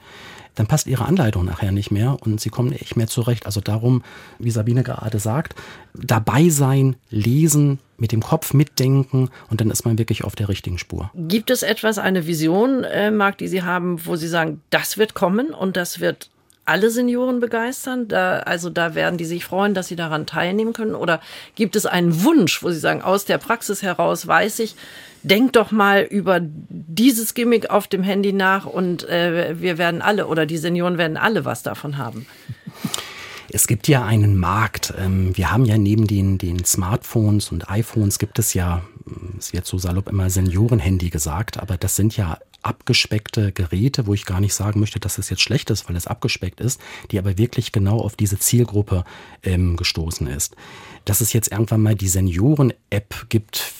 S5: dann passt ihre Anleitung nachher nicht mehr und sie kommen nicht mehr zurecht. Also darum, wie Sabine gerade sagt, dabei sein, lesen, mit dem Kopf mitdenken und dann ist man wirklich auf der richtigen Spur.
S3: Gibt es etwas, eine Vision, äh, Marc, die Sie haben, wo Sie sagen, das wird kommen und das wird alle Senioren begeistern? Da, also da werden die sich freuen, dass sie daran teilnehmen können? Oder gibt es einen Wunsch, wo Sie sagen, aus der Praxis heraus weiß ich, denk doch mal über dieses Gimmick auf dem Handy nach und äh, wir werden alle oder die Senioren werden alle was davon haben. [LAUGHS]
S5: Es gibt ja einen Markt. Ähm, wir haben ja neben den, den Smartphones und iPhones gibt es ja, es wird so salopp immer Seniorenhandy gesagt, aber das sind ja abgespeckte Geräte, wo ich gar nicht sagen möchte, dass es jetzt schlecht ist, weil es abgespeckt ist, die aber wirklich genau auf diese Zielgruppe ähm, gestoßen ist. Dass es jetzt irgendwann mal die Senioren-App gibt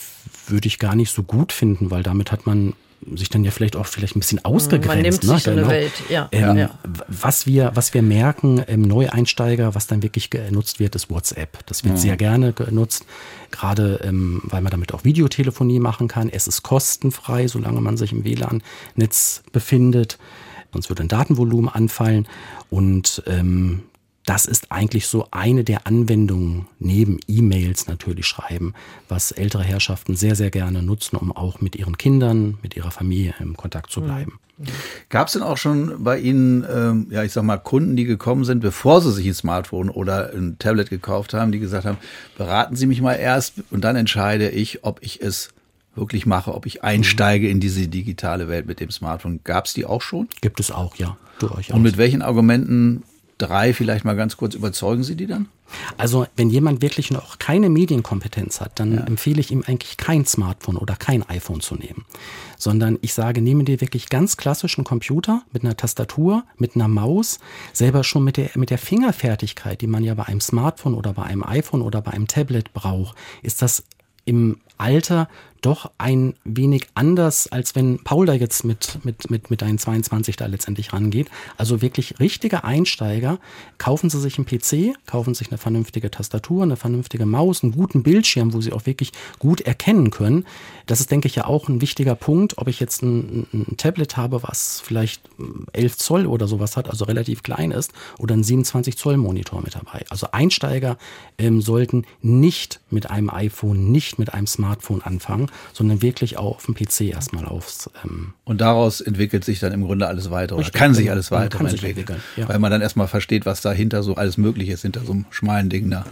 S5: würde ich gar nicht so gut finden, weil damit hat man sich dann ja vielleicht auch vielleicht ein bisschen ausgegrenzt. Man
S3: nimmt
S5: ne?
S3: genau. Welt, ja. Ähm, ja.
S5: Was wir, was wir merken im Neueinsteiger, was dann wirklich genutzt wird, ist WhatsApp. Das wird ja. sehr gerne genutzt, gerade ähm, weil man damit auch Videotelefonie machen kann. Es ist kostenfrei, solange man sich im WLAN-Netz befindet. Sonst würde ein Datenvolumen anfallen. Und ähm, das ist eigentlich so eine der Anwendungen neben E-Mails natürlich schreiben, was ältere Herrschaften sehr, sehr gerne nutzen, um auch mit ihren Kindern, mit ihrer Familie im Kontakt zu bleiben.
S2: Gab es denn auch schon bei Ihnen, ähm, ja, ich sag mal, Kunden, die gekommen sind, bevor sie sich ein Smartphone oder ein Tablet gekauft haben, die gesagt haben, beraten Sie mich mal erst und dann entscheide ich, ob ich es wirklich mache, ob ich einsteige in diese digitale Welt mit dem Smartphone. Gab es die auch schon?
S5: Gibt es auch, ja.
S2: Durchaus. Und mit welchen Argumenten drei vielleicht mal ganz kurz überzeugen Sie die dann?
S5: Also wenn jemand wirklich noch keine Medienkompetenz hat, dann ja. empfehle ich ihm eigentlich kein Smartphone oder kein iPhone zu nehmen, sondern ich sage, nehme dir wirklich ganz klassischen Computer mit einer Tastatur, mit einer Maus, selber schon mit der, mit der Fingerfertigkeit, die man ja bei einem Smartphone oder bei einem iPhone oder bei einem Tablet braucht, ist das im Alter doch ein wenig anders, als wenn Paul da jetzt mit, mit, mit, mit deinen 22 da letztendlich rangeht. Also wirklich richtige Einsteiger. Kaufen Sie sich einen PC, kaufen sich eine vernünftige Tastatur, eine vernünftige Maus, einen guten Bildschirm, wo Sie auch wirklich gut erkennen können. Das ist, denke ich, ja auch ein wichtiger Punkt, ob ich jetzt ein, ein Tablet habe, was vielleicht 11 Zoll oder sowas hat, also relativ klein ist, oder ein 27 Zoll Monitor mit dabei. Also Einsteiger ähm, sollten nicht mit einem iPhone, nicht mit einem Smartphone anfangen, sondern wirklich auch auf dem PC erstmal aufs.
S2: Ähm und daraus entwickelt sich dann im Grunde alles weiter oder kann sich alles weiter entwickeln, entwickeln ja. weil man dann erstmal versteht, was dahinter so alles möglich ist, hinter so einem schmalen Ding da.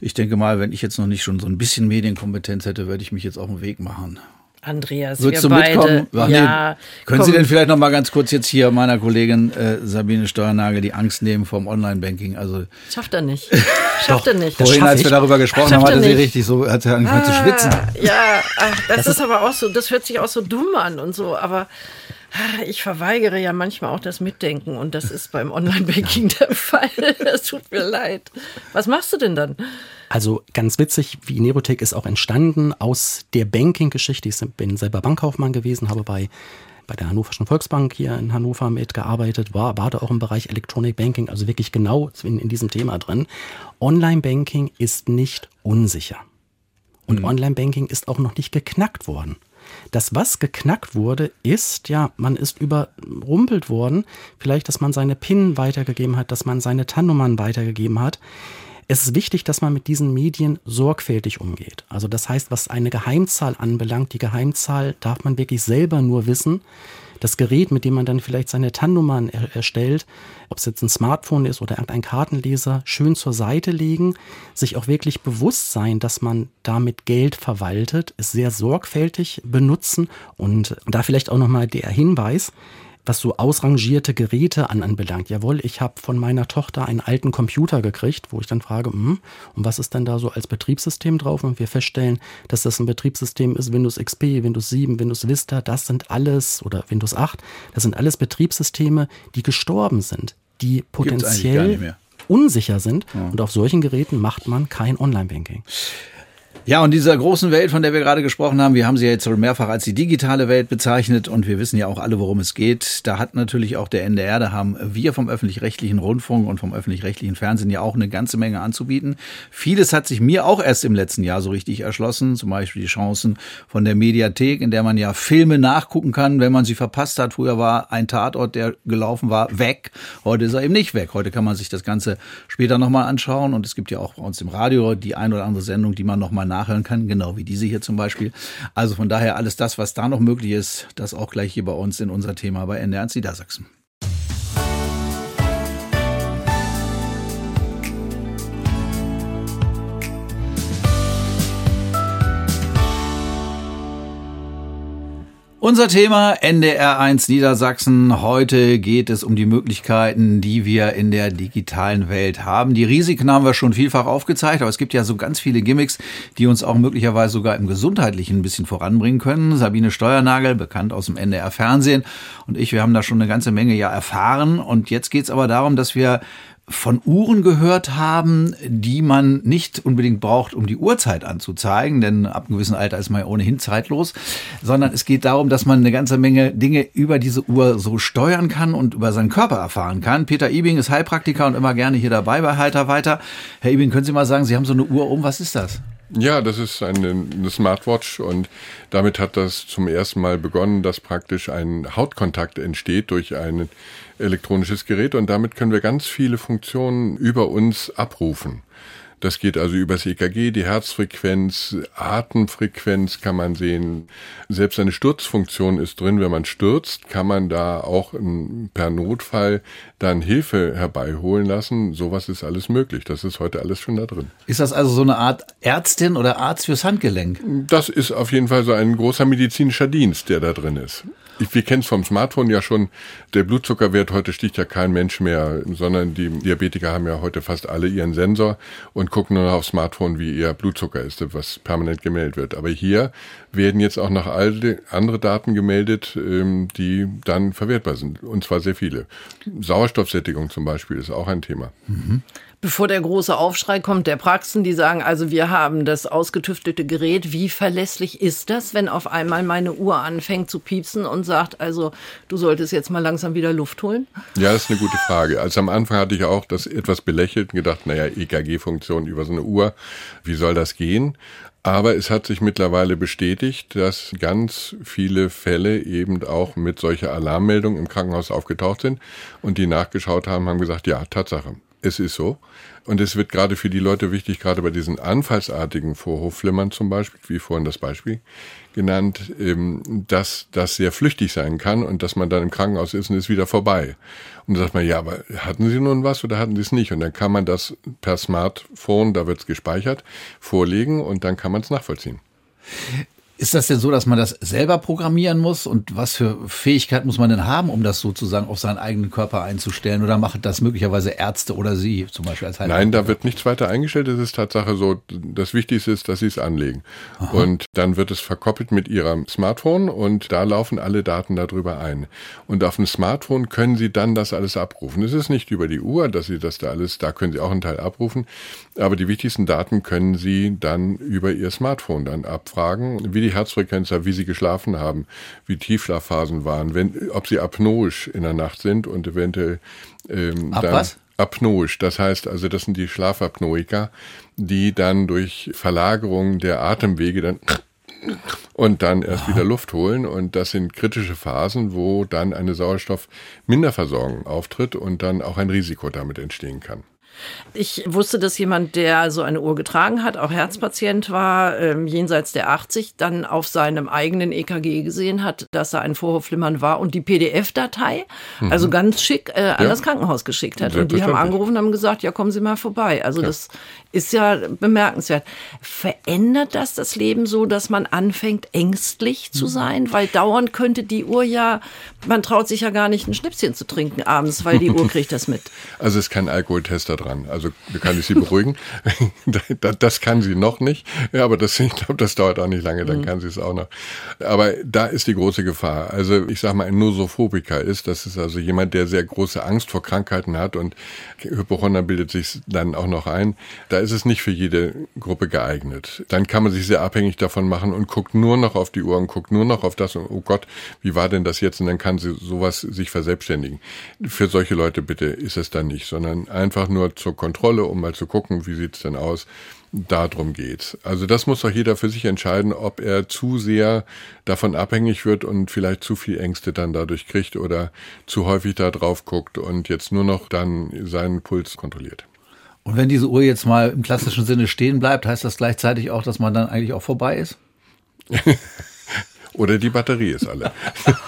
S2: Ich denke mal, wenn ich jetzt noch nicht schon so ein bisschen Medienkompetenz hätte, würde ich mich jetzt auf den Weg machen.
S3: Andreas,
S2: Würdest wir du beide. Ach, ja, nee. Können komm. Sie denn vielleicht noch mal ganz kurz jetzt hier meiner Kollegin äh, Sabine Steuernagel die Angst nehmen vom Online-Banking? Also
S3: schafft er nicht. [LAUGHS] Schafft er nicht.
S2: Vorhin, als wir darüber gesprochen haben, hatte sie richtig so, hat sie angefangen ah, zu schwitzen.
S3: Ja, ach, [LAUGHS] das, das ist, ist aber auch so, das hört sich auch so dumm an und so, aber ah, ich verweigere ja manchmal auch das Mitdenken und das ist beim Online-Banking [LAUGHS] der Fall. Das tut mir leid. Was machst du denn dann?
S5: Also ganz witzig, wie Nerotech ist auch entstanden aus der Banking-Geschichte. Ich bin selber Bankkaufmann gewesen, habe bei bei der Hannoverschen Volksbank hier in Hannover mitgearbeitet, war, war da auch im Bereich Electronic Banking, also wirklich genau in, in diesem Thema drin. Online-Banking ist nicht unsicher. Und mhm. Online-Banking ist auch noch nicht geknackt worden. Das, was geknackt wurde, ist, ja, man ist überrumpelt worden. Vielleicht, dass man seine PIN weitergegeben hat, dass man seine TAN-Nummern weitergegeben hat. Es ist wichtig, dass man mit diesen Medien sorgfältig umgeht. Also das heißt, was eine Geheimzahl anbelangt, die Geheimzahl darf man wirklich selber nur wissen. Das Gerät, mit dem man dann vielleicht seine TAN-Nummern er erstellt, ob es jetzt ein Smartphone ist oder irgendein Kartenleser, schön zur Seite legen, sich auch wirklich bewusst sein, dass man damit Geld verwaltet, es sehr sorgfältig benutzen und da vielleicht auch nochmal der Hinweis, was so ausrangierte Geräte an anbelangt. Jawohl, ich habe von meiner Tochter einen alten Computer gekriegt, wo ich dann frage, hm, und was ist denn da so als Betriebssystem drauf? Und wir feststellen, dass das ein Betriebssystem ist, Windows XP, Windows 7, Windows Vista, das sind alles, oder Windows 8, das sind alles Betriebssysteme, die gestorben sind, die potenziell unsicher sind. Ja. Und auf solchen Geräten macht man kein Online-Banking.
S2: Ja, und dieser großen Welt, von der wir gerade gesprochen haben, wir haben sie ja jetzt schon mehrfach als die digitale Welt bezeichnet und wir wissen ja auch alle, worum es geht. Da hat natürlich auch der NDR, da haben wir vom öffentlich-rechtlichen Rundfunk und vom öffentlich-rechtlichen Fernsehen ja auch eine ganze Menge anzubieten. Vieles hat sich mir auch erst im letzten Jahr so richtig erschlossen, zum Beispiel die Chancen von der Mediathek, in der man ja Filme nachgucken kann, wenn man sie verpasst hat. Früher war ein Tatort, der gelaufen war, weg. Heute ist er eben nicht weg. Heute kann man sich das Ganze später nochmal anschauen und es gibt ja auch bei uns im Radio die ein oder andere Sendung, die man nochmal nachhören kann, genau wie diese hier zum Beispiel. Also von daher alles das, was da noch möglich ist, das auch gleich hier bei uns in unser Thema bei NDR Niedersachsen. Unser Thema NDR1 Niedersachsen. Heute geht es um die Möglichkeiten, die wir in der digitalen Welt haben. Die Risiken haben wir schon vielfach aufgezeigt, aber es gibt ja so ganz viele Gimmicks, die uns auch möglicherweise sogar im Gesundheitlichen ein bisschen voranbringen können. Sabine Steuernagel, bekannt aus dem NDR Fernsehen und ich, wir haben da schon eine ganze Menge ja erfahren. Und jetzt geht es aber darum, dass wir von Uhren gehört haben, die man nicht unbedingt braucht, um die Uhrzeit anzuzeigen, denn ab einem gewissen Alter ist man ja ohnehin zeitlos, sondern es geht darum, dass man eine ganze Menge Dinge über diese Uhr so steuern kann und über seinen Körper erfahren kann. Peter Ibing ist Heilpraktiker und immer gerne hier dabei bei Heiter weiter. Herr Ibing, können Sie mal sagen, Sie haben so eine Uhr um, was ist das?
S6: Ja, das ist eine, eine, Smartwatch und damit hat das zum ersten Mal begonnen, dass praktisch ein Hautkontakt entsteht durch ein elektronisches Gerät und damit können wir ganz viele Funktionen über uns abrufen. Das geht also übers EKG, die Herzfrequenz, Atemfrequenz kann man sehen. Selbst eine Sturzfunktion ist drin. Wenn man stürzt, kann man da auch per Notfall dann Hilfe herbeiholen lassen. Sowas ist alles möglich. Das ist heute alles schon da drin.
S2: Ist das also so eine Art Ärztin oder Arzt fürs Handgelenk?
S6: Das ist auf jeden Fall so ein großer medizinischer Dienst, der da drin ist. Wir kennen es vom Smartphone ja schon. Der Blutzuckerwert heute sticht ja kein Mensch mehr, sondern die Diabetiker haben ja heute fast alle ihren Sensor und gucken nur noch aufs Smartphone, wie ihr Blutzucker ist, was permanent gemeldet wird. Aber hier werden jetzt auch noch alle andere Daten gemeldet, ähm, die dann verwertbar sind. Und zwar sehr viele. Sauerstoffsättigung zum Beispiel ist auch ein Thema.
S3: Mhm bevor der große Aufschrei kommt der Praxen, die sagen, also wir haben das ausgetüftete Gerät. Wie verlässlich ist das, wenn auf einmal meine Uhr anfängt zu piepsen und sagt, also du solltest jetzt mal langsam wieder Luft holen?
S6: Ja, das ist eine gute Frage. Also am Anfang hatte ich auch das etwas belächelt und gedacht, naja, EKG-Funktion über so eine Uhr, wie soll das gehen? Aber es hat sich mittlerweile bestätigt, dass ganz viele Fälle eben auch mit solcher Alarmmeldung im Krankenhaus aufgetaucht sind und die nachgeschaut haben, haben gesagt, ja, Tatsache. Es ist so. Und es wird gerade für die Leute wichtig, gerade bei diesen anfallsartigen Vorhofflimmern zum Beispiel, wie vorhin das Beispiel genannt, ähm, dass das sehr flüchtig sein kann und dass man dann im Krankenhaus ist und ist wieder vorbei. Und dann sagt man, ja, aber hatten Sie nun was oder hatten Sie es nicht? Und dann kann man das per Smartphone, da wird es gespeichert, vorlegen und dann kann man es nachvollziehen.
S2: Ist das denn so, dass man das selber programmieren muss? Und was für Fähigkeit muss man denn haben, um das sozusagen auf seinen eigenen Körper einzustellen? Oder machen das möglicherweise Ärzte oder Sie zum Beispiel als
S6: Heilpraktiker? Nein, da wird nichts weiter eingestellt. Es ist Tatsache so, das Wichtigste ist, dass Sie es anlegen. Aha. Und dann wird es verkoppelt mit Ihrem Smartphone und da laufen alle Daten darüber ein. Und auf dem Smartphone können Sie dann das alles abrufen. Es ist nicht über die Uhr, dass Sie das da alles, da können Sie auch einen Teil abrufen. Aber die wichtigsten Daten können Sie dann über Ihr Smartphone dann abfragen, wie die Herzfrequenz, wie sie geschlafen haben, wie Tiefschlafphasen waren, wenn, ob sie apnoisch in der Nacht sind und eventuell
S2: ähm, Ab dann, was?
S6: Apnoisch, das heißt also, das sind die Schlafapnoiker, die dann durch Verlagerung der Atemwege dann und dann erst wieder Luft holen. Und das sind kritische Phasen, wo dann eine Sauerstoffminderversorgung auftritt und dann auch ein Risiko damit entstehen kann.
S3: Ich wusste, dass jemand, der so eine Uhr getragen hat, auch Herzpatient war, ähm, jenseits der 80, dann auf seinem eigenen EKG gesehen hat, dass da ein Vorhofflimmern war und die PDF-Datei, mhm. also ganz schick, äh, an ja. das Krankenhaus geschickt hat. Und die haben angerufen und haben gesagt, ja, kommen Sie mal vorbei. Also ja. das ist ja bemerkenswert. Verändert das das Leben so, dass man anfängt, ängstlich zu mhm. sein? Weil dauernd könnte die Uhr ja, man traut sich ja gar nicht, ein Schnipschen zu trinken abends, weil die Uhr [LAUGHS] kriegt das mit.
S6: Also es ist kein Alkoholtest da dran. Also kann ich Sie beruhigen. [LAUGHS] das kann sie noch nicht. Ja, aber das, ich glaube, das dauert auch nicht lange, dann mhm. kann sie es auch noch. Aber da ist die große Gefahr. Also ich sage mal, ein Nosophobiker ist, das ist also jemand, der sehr große Angst vor Krankheiten hat und Hypochonder bildet sich dann auch noch ein. Da ist es nicht für jede Gruppe geeignet. Dann kann man sich sehr abhängig davon machen und guckt nur noch auf die Uhr und guckt nur noch auf das und oh Gott, wie war denn das jetzt? Und dann kann sie sowas sich verselbstständigen. Für solche Leute bitte ist es dann nicht, sondern einfach nur zur Kontrolle, um mal zu gucken, wie sieht's denn aus. Darum geht's. Also das muss doch jeder für sich entscheiden, ob er zu sehr davon abhängig wird und vielleicht zu viel Ängste dann dadurch kriegt oder zu häufig da drauf guckt und jetzt nur noch dann seinen Puls kontrolliert.
S2: Und wenn diese Uhr jetzt mal im klassischen Sinne stehen bleibt, heißt das gleichzeitig auch, dass man dann eigentlich auch vorbei ist? [LAUGHS]
S6: Oder die Batterie ist alle.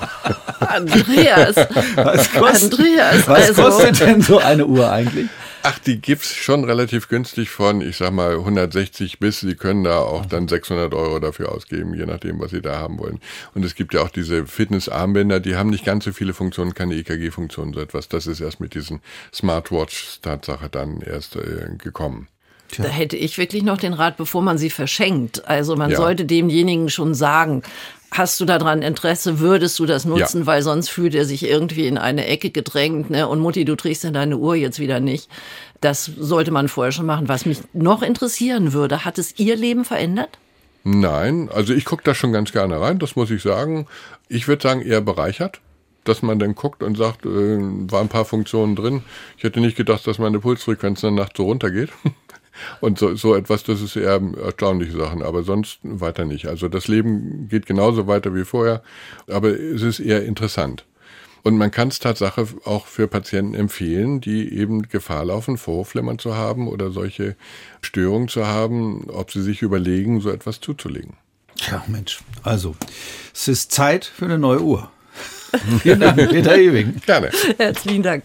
S6: [LAUGHS]
S3: Andreas.
S2: Was kostet, Andreas, was also. kostet denn so eine Uhr eigentlich?
S6: Ach, die gibt's schon relativ günstig von, ich sag mal, 160 bis, Sie können da auch dann 600 Euro dafür ausgeben, je nachdem, was Sie da haben wollen. Und es gibt ja auch diese Fitnessarmbänder, die haben nicht ganz so viele Funktionen, keine EKG-Funktionen, so etwas. Das ist erst mit diesen Smartwatch-Tatsache dann erst äh, gekommen.
S3: Tja. Da hätte ich wirklich noch den Rat, bevor man sie verschenkt. Also man ja. sollte demjenigen schon sagen, Hast du daran Interesse? Würdest du das nutzen? Ja. Weil sonst fühlt er sich irgendwie in eine Ecke gedrängt. Ne? Und Mutti, du trägst ja deine Uhr jetzt wieder nicht. Das sollte man vorher schon machen. Was mich noch interessieren würde, hat es Ihr Leben verändert?
S6: Nein, also ich gucke da schon ganz gerne rein, das muss ich sagen. Ich würde sagen, eher bereichert dass man dann guckt und sagt, äh, waren ein paar Funktionen drin. Ich hätte nicht gedacht, dass meine Pulsfrequenz in der Nacht so runtergeht. [LAUGHS] Und so, so etwas, das ist eher erstaunliche Sachen, aber sonst weiter nicht. Also das Leben geht genauso weiter wie vorher, aber es ist eher interessant. Und man kann es Tatsache auch für Patienten empfehlen, die eben Gefahr laufen, Vorflimmern zu haben oder solche Störungen zu haben, ob sie sich überlegen, so etwas zuzulegen.
S2: Tja, Mensch. Also, es ist Zeit für eine neue Uhr. [LAUGHS] Vielen Dank, Peter Ewing.
S6: Gerne.
S3: Herzlichen Dank.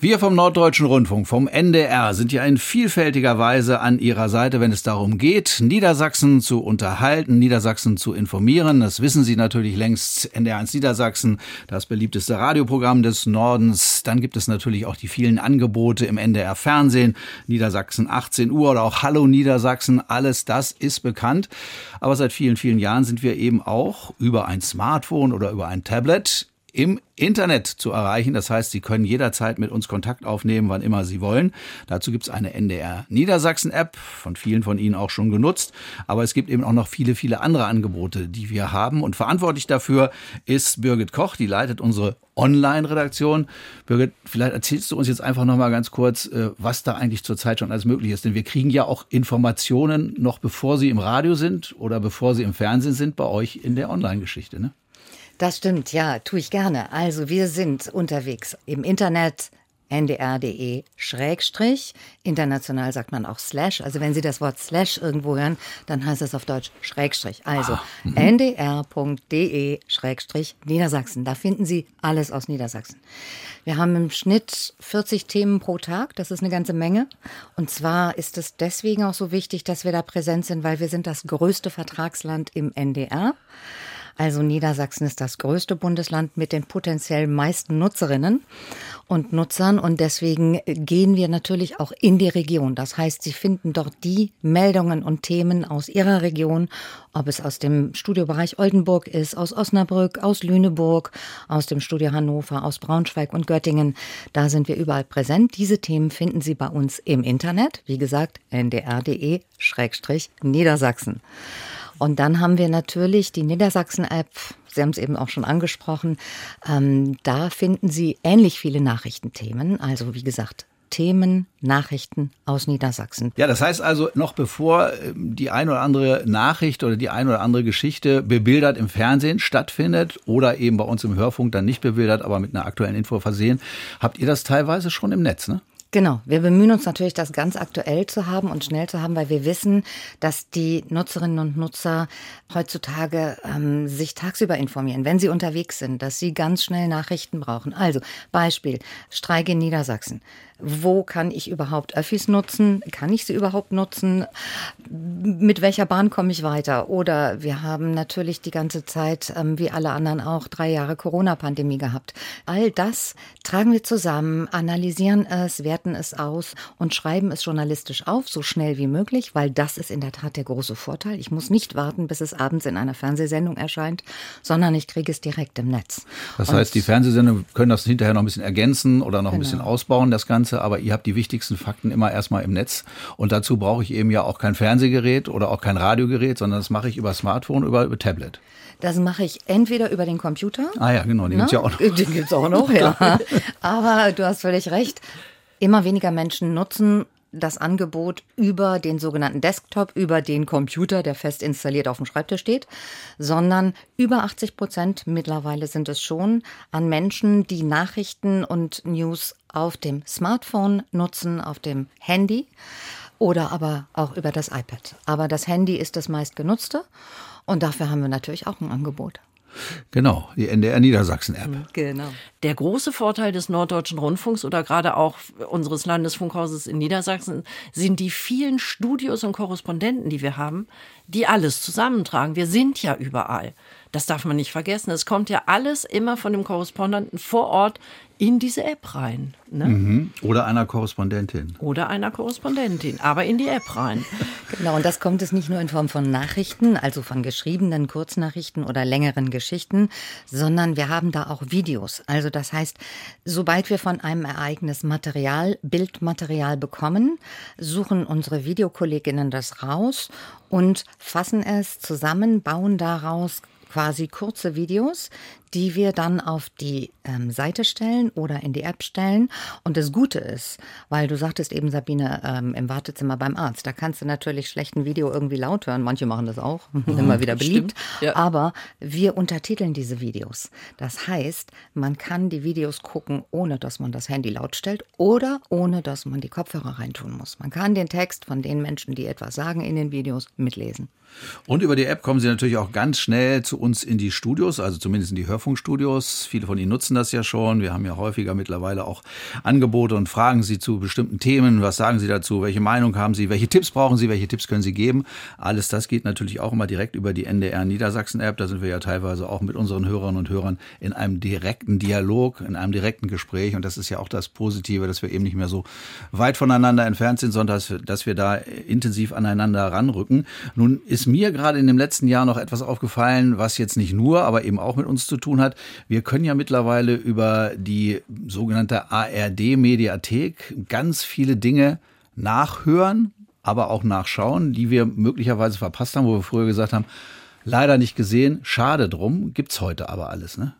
S2: Wir vom Norddeutschen Rundfunk, vom NDR, sind ja in vielfältiger Weise an Ihrer Seite, wenn es darum geht, Niedersachsen zu unterhalten, Niedersachsen zu informieren. Das wissen Sie natürlich längst. NDR1 Niedersachsen, das beliebteste Radioprogramm des Nordens. Dann gibt es natürlich auch die vielen Angebote im NDR Fernsehen. Niedersachsen 18 Uhr oder auch Hallo Niedersachsen. Alles das ist bekannt. Aber seit vielen, vielen Jahren sind wir eben auch über ein Smartphone oder über ein Tablet im Internet zu erreichen. Das heißt, Sie können jederzeit mit uns Kontakt aufnehmen, wann immer Sie wollen. Dazu gibt es eine NDR Niedersachsen App, von vielen von Ihnen auch schon genutzt. Aber es gibt eben auch noch viele, viele andere Angebote, die wir haben. Und verantwortlich dafür ist Birgit Koch, die leitet unsere Online-Redaktion. Birgit, vielleicht erzählst du uns jetzt einfach noch mal ganz kurz, äh, was da eigentlich zurzeit schon alles möglich ist. Denn wir kriegen ja auch Informationen noch bevor sie im Radio sind oder bevor sie im Fernsehen sind, bei euch in der Online-Geschichte. Ne?
S7: Das stimmt, ja, tue ich gerne. Also wir sind unterwegs im Internet ndr.de Schrägstrich. International sagt man auch Slash. Also wenn Sie das Wort Slash irgendwo hören, dann heißt es auf Deutsch Schrägstrich. Also ah, ndr.de Schrägstrich Niedersachsen. Da finden Sie alles aus Niedersachsen. Wir haben im Schnitt 40 Themen pro Tag. Das ist eine ganze Menge. Und zwar ist es deswegen auch so wichtig, dass wir da präsent sind, weil wir sind das größte Vertragsland im NDR. Also Niedersachsen ist das größte Bundesland mit den potenziell meisten Nutzerinnen und Nutzern und deswegen gehen wir natürlich auch in die Region. Das heißt, Sie finden dort die Meldungen und Themen aus Ihrer Region, ob es aus dem Studiobereich Oldenburg ist, aus Osnabrück, aus Lüneburg, aus dem Studio Hannover, aus Braunschweig und Göttingen. Da sind wir überall präsent. Diese Themen finden Sie bei uns im Internet, wie gesagt, ndr.de-niedersachsen. Und dann haben wir natürlich die Niedersachsen-App. Sie haben es eben auch schon angesprochen. Ähm, da finden Sie ähnlich viele Nachrichtenthemen. Also wie gesagt, Themen, Nachrichten aus Niedersachsen.
S2: Ja, das heißt also, noch bevor ähm, die ein oder andere Nachricht oder die ein oder andere Geschichte bebildert im Fernsehen stattfindet oder eben bei uns im Hörfunk dann nicht bebildert, aber mit einer aktuellen Info versehen, habt ihr das teilweise schon im Netz, ne?
S7: Genau, wir bemühen uns natürlich, das ganz aktuell zu haben und schnell zu haben, weil wir wissen, dass die Nutzerinnen und Nutzer heutzutage ähm, sich tagsüber informieren, wenn sie unterwegs sind, dass sie ganz schnell Nachrichten brauchen. Also Beispiel, Streik in Niedersachsen wo kann ich überhaupt Öffis nutzen? Kann ich sie überhaupt nutzen? Mit welcher Bahn komme ich weiter? Oder wir haben natürlich die ganze Zeit, ähm, wie alle anderen auch, drei Jahre Corona-Pandemie gehabt. All das tragen wir zusammen, analysieren es, werten es aus und schreiben es journalistisch auf, so schnell wie möglich, weil das ist in der Tat der große Vorteil. Ich muss nicht warten, bis es abends in einer Fernsehsendung erscheint, sondern ich kriege es direkt im Netz.
S2: Das heißt, die Fernsehsendungen können das hinterher noch ein bisschen ergänzen oder noch genau. ein bisschen ausbauen, das Ganze. Ganze, aber ihr habt die wichtigsten Fakten immer erstmal im Netz. Und dazu brauche ich eben ja auch kein Fernsehgerät oder auch kein Radiogerät, sondern das mache ich über Smartphone, über, über Tablet.
S7: Das mache ich entweder über den Computer.
S2: Ah ja, genau, den gibt es ja auch noch. [LAUGHS]
S7: Den gibt es auch noch, ja. [LAUGHS] Aber du hast völlig recht. Immer weniger Menschen nutzen das Angebot über den sogenannten Desktop, über den Computer, der fest installiert auf dem Schreibtisch steht, sondern über 80 Prozent mittlerweile sind es schon an Menschen, die Nachrichten und News auf dem Smartphone nutzen, auf dem Handy oder aber auch über das iPad. Aber das Handy ist das meistgenutzte und dafür haben wir natürlich auch ein Angebot.
S2: Genau, die NDR Niedersachsen-App. Mhm,
S3: genau. Der große Vorteil des Norddeutschen Rundfunks oder gerade auch unseres Landesfunkhauses in Niedersachsen sind die vielen Studios und Korrespondenten, die wir haben, die alles zusammentragen. Wir sind ja überall. Das darf man nicht vergessen. Es kommt ja alles immer von dem Korrespondenten vor Ort in diese App rein. Ne?
S2: Mhm. Oder einer Korrespondentin.
S3: Oder einer Korrespondentin, aber in die App rein. [LAUGHS]
S7: Genau, und das kommt es nicht nur in Form von Nachrichten, also von geschriebenen Kurznachrichten oder längeren Geschichten, sondern wir haben da auch Videos. Also das heißt, sobald wir von einem Ereignis Material, Bildmaterial bekommen, suchen unsere Videokolleginnen das raus und fassen es zusammen, bauen daraus quasi kurze Videos, die wir dann auf die ähm, Seite stellen oder in die App stellen. Und das Gute ist, weil du sagtest eben, Sabine, ähm, im Wartezimmer beim Arzt, da kannst du natürlich schlecht ein Video irgendwie laut hören. Manche machen das auch, [LAUGHS] mhm, immer wieder beliebt. Ja. Aber wir untertiteln diese Videos. Das heißt, man kann die Videos gucken, ohne dass man das Handy laut stellt oder ohne dass man die Kopfhörer reintun muss. Man kann den Text von den Menschen, die etwas sagen in den Videos, mitlesen.
S2: Und über die App kommen Sie natürlich auch ganz schnell zu uns in die Studios, also zumindest in die Hörfunkstudios. Viele von Ihnen nutzen das ja schon. Wir haben ja häufiger mittlerweile auch Angebote und fragen Sie zu bestimmten Themen. Was sagen Sie dazu? Welche Meinung haben Sie? Welche Tipps brauchen Sie? Welche Tipps können Sie geben? Alles das geht natürlich auch immer direkt über die NDR Niedersachsen App. Da sind wir ja teilweise auch mit unseren Hörerinnen und Hörern in einem direkten Dialog, in einem direkten Gespräch. Und das ist ja auch das Positive, dass wir eben nicht mehr so weit voneinander entfernt sind, sondern dass dass wir da intensiv aneinander ranrücken. Nun ist mir gerade in dem letzten Jahr noch etwas aufgefallen, was jetzt nicht nur, aber eben auch mit uns zu tun hat. Wir können ja mittlerweile über die sogenannte ARD-Mediathek ganz viele Dinge nachhören, aber auch nachschauen, die wir möglicherweise verpasst haben, wo wir früher gesagt haben, leider nicht gesehen, schade drum, gibt's heute aber alles, ne?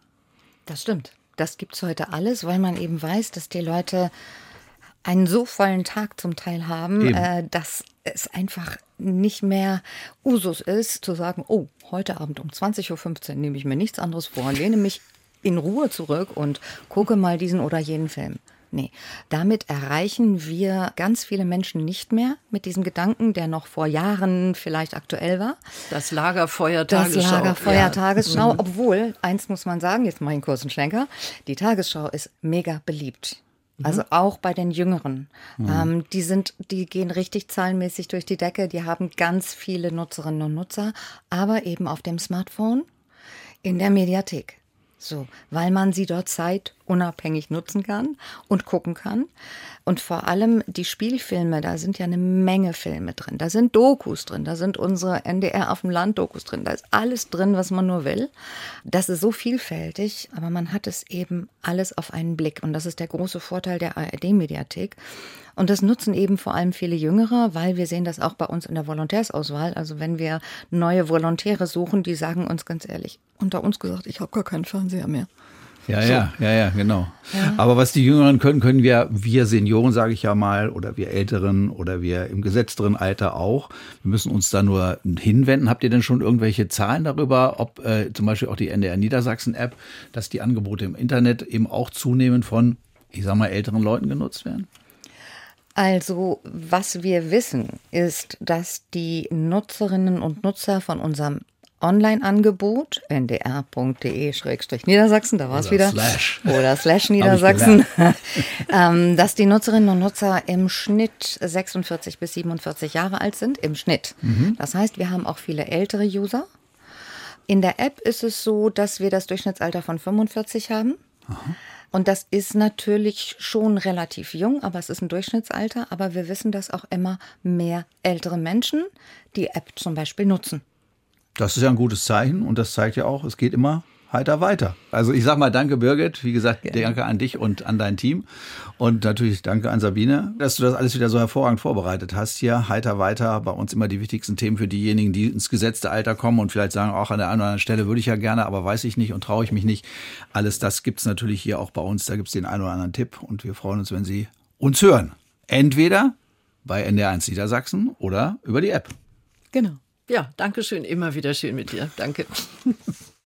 S7: Das stimmt. Das gibt's heute alles, weil man eben weiß, dass die Leute einen so vollen Tag zum Teil haben, äh, dass es einfach nicht mehr Usus ist, zu sagen, oh, heute Abend um 20.15 Uhr nehme ich mir nichts anderes vor, lehne mich in Ruhe zurück und gucke mal diesen oder jenen Film. Nee, damit erreichen wir ganz viele Menschen nicht mehr mit diesem Gedanken, der noch vor Jahren vielleicht aktuell war.
S3: Das Lagerfeuer
S7: Das
S3: Tagesschau.
S7: Lagerfeuer
S3: Ja.
S7: Tagesschau, obwohl, eins muss man sagen, jetzt mache ich einen kurzen Schlenker, die Tagesschau ist mega beliebt. Also auch bei den Jüngeren. Ähm, die sind, die gehen richtig zahlenmäßig durch die Decke. Die haben ganz viele Nutzerinnen und Nutzer, aber eben auf dem Smartphone in der Mediathek. So, weil man sie dort zeitunabhängig nutzen kann und gucken kann. Und vor allem die Spielfilme, da sind ja eine Menge Filme drin. Da sind Dokus drin, da sind unsere NDR auf dem Land Dokus drin. Da ist alles drin, was man nur will. Das ist so vielfältig, aber man hat es eben alles auf einen Blick. Und das ist der große Vorteil der ARD-Mediathek. Und das nutzen eben vor allem viele Jüngere, weil wir sehen das auch bei uns in der Volontärsauswahl. Also wenn wir neue Volontäre suchen, die sagen uns ganz ehrlich, unter uns gesagt, ich habe gar keinen Fernseher mehr.
S2: Ja, ja, ja, ja, genau. Aber was die Jüngeren können, können wir, wir Senioren, sage ich ja mal, oder wir Älteren oder wir im gesetzteren Alter auch. Wir müssen uns da nur hinwenden. Habt ihr denn schon irgendwelche Zahlen darüber, ob äh, zum Beispiel auch die NDR Niedersachsen-App, dass die Angebote im Internet eben auch zunehmend von, ich sag mal, älteren Leuten genutzt werden?
S7: Also, was wir wissen, ist, dass die Nutzerinnen und Nutzer von unserem Online-Angebot ndr.de-niedersachsen, da war es wieder,
S2: slash.
S7: oder slash Niedersachsen, [LAUGHS] ähm, dass die Nutzerinnen und Nutzer im Schnitt 46 bis 47 Jahre alt sind, im Schnitt. Das heißt, wir haben auch viele ältere User. In der App ist es so, dass wir das Durchschnittsalter von 45 haben. Und das ist natürlich schon relativ jung, aber es ist ein Durchschnittsalter. Aber wir wissen, dass auch immer mehr ältere Menschen die App zum Beispiel nutzen.
S2: Das ist ja ein gutes Zeichen und das zeigt ja auch, es geht immer heiter weiter. Also ich sag mal danke Birgit, wie gesagt, danke an dich und an dein Team und natürlich danke an Sabine, dass du das alles wieder so hervorragend vorbereitet hast hier. Heiter weiter, bei uns immer die wichtigsten Themen für diejenigen, die ins gesetzte Alter kommen und vielleicht sagen, auch an der einen oder anderen Stelle würde ich ja gerne, aber weiß ich nicht und traue ich mich nicht. Alles das gibt's natürlich hier auch bei uns, da gibt's den einen oder anderen Tipp und wir freuen uns, wenn Sie uns hören. Entweder bei NDR1 Niedersachsen oder über die App.
S7: Genau.
S3: Ja, danke schön. Immer wieder schön mit dir. Danke. [LAUGHS]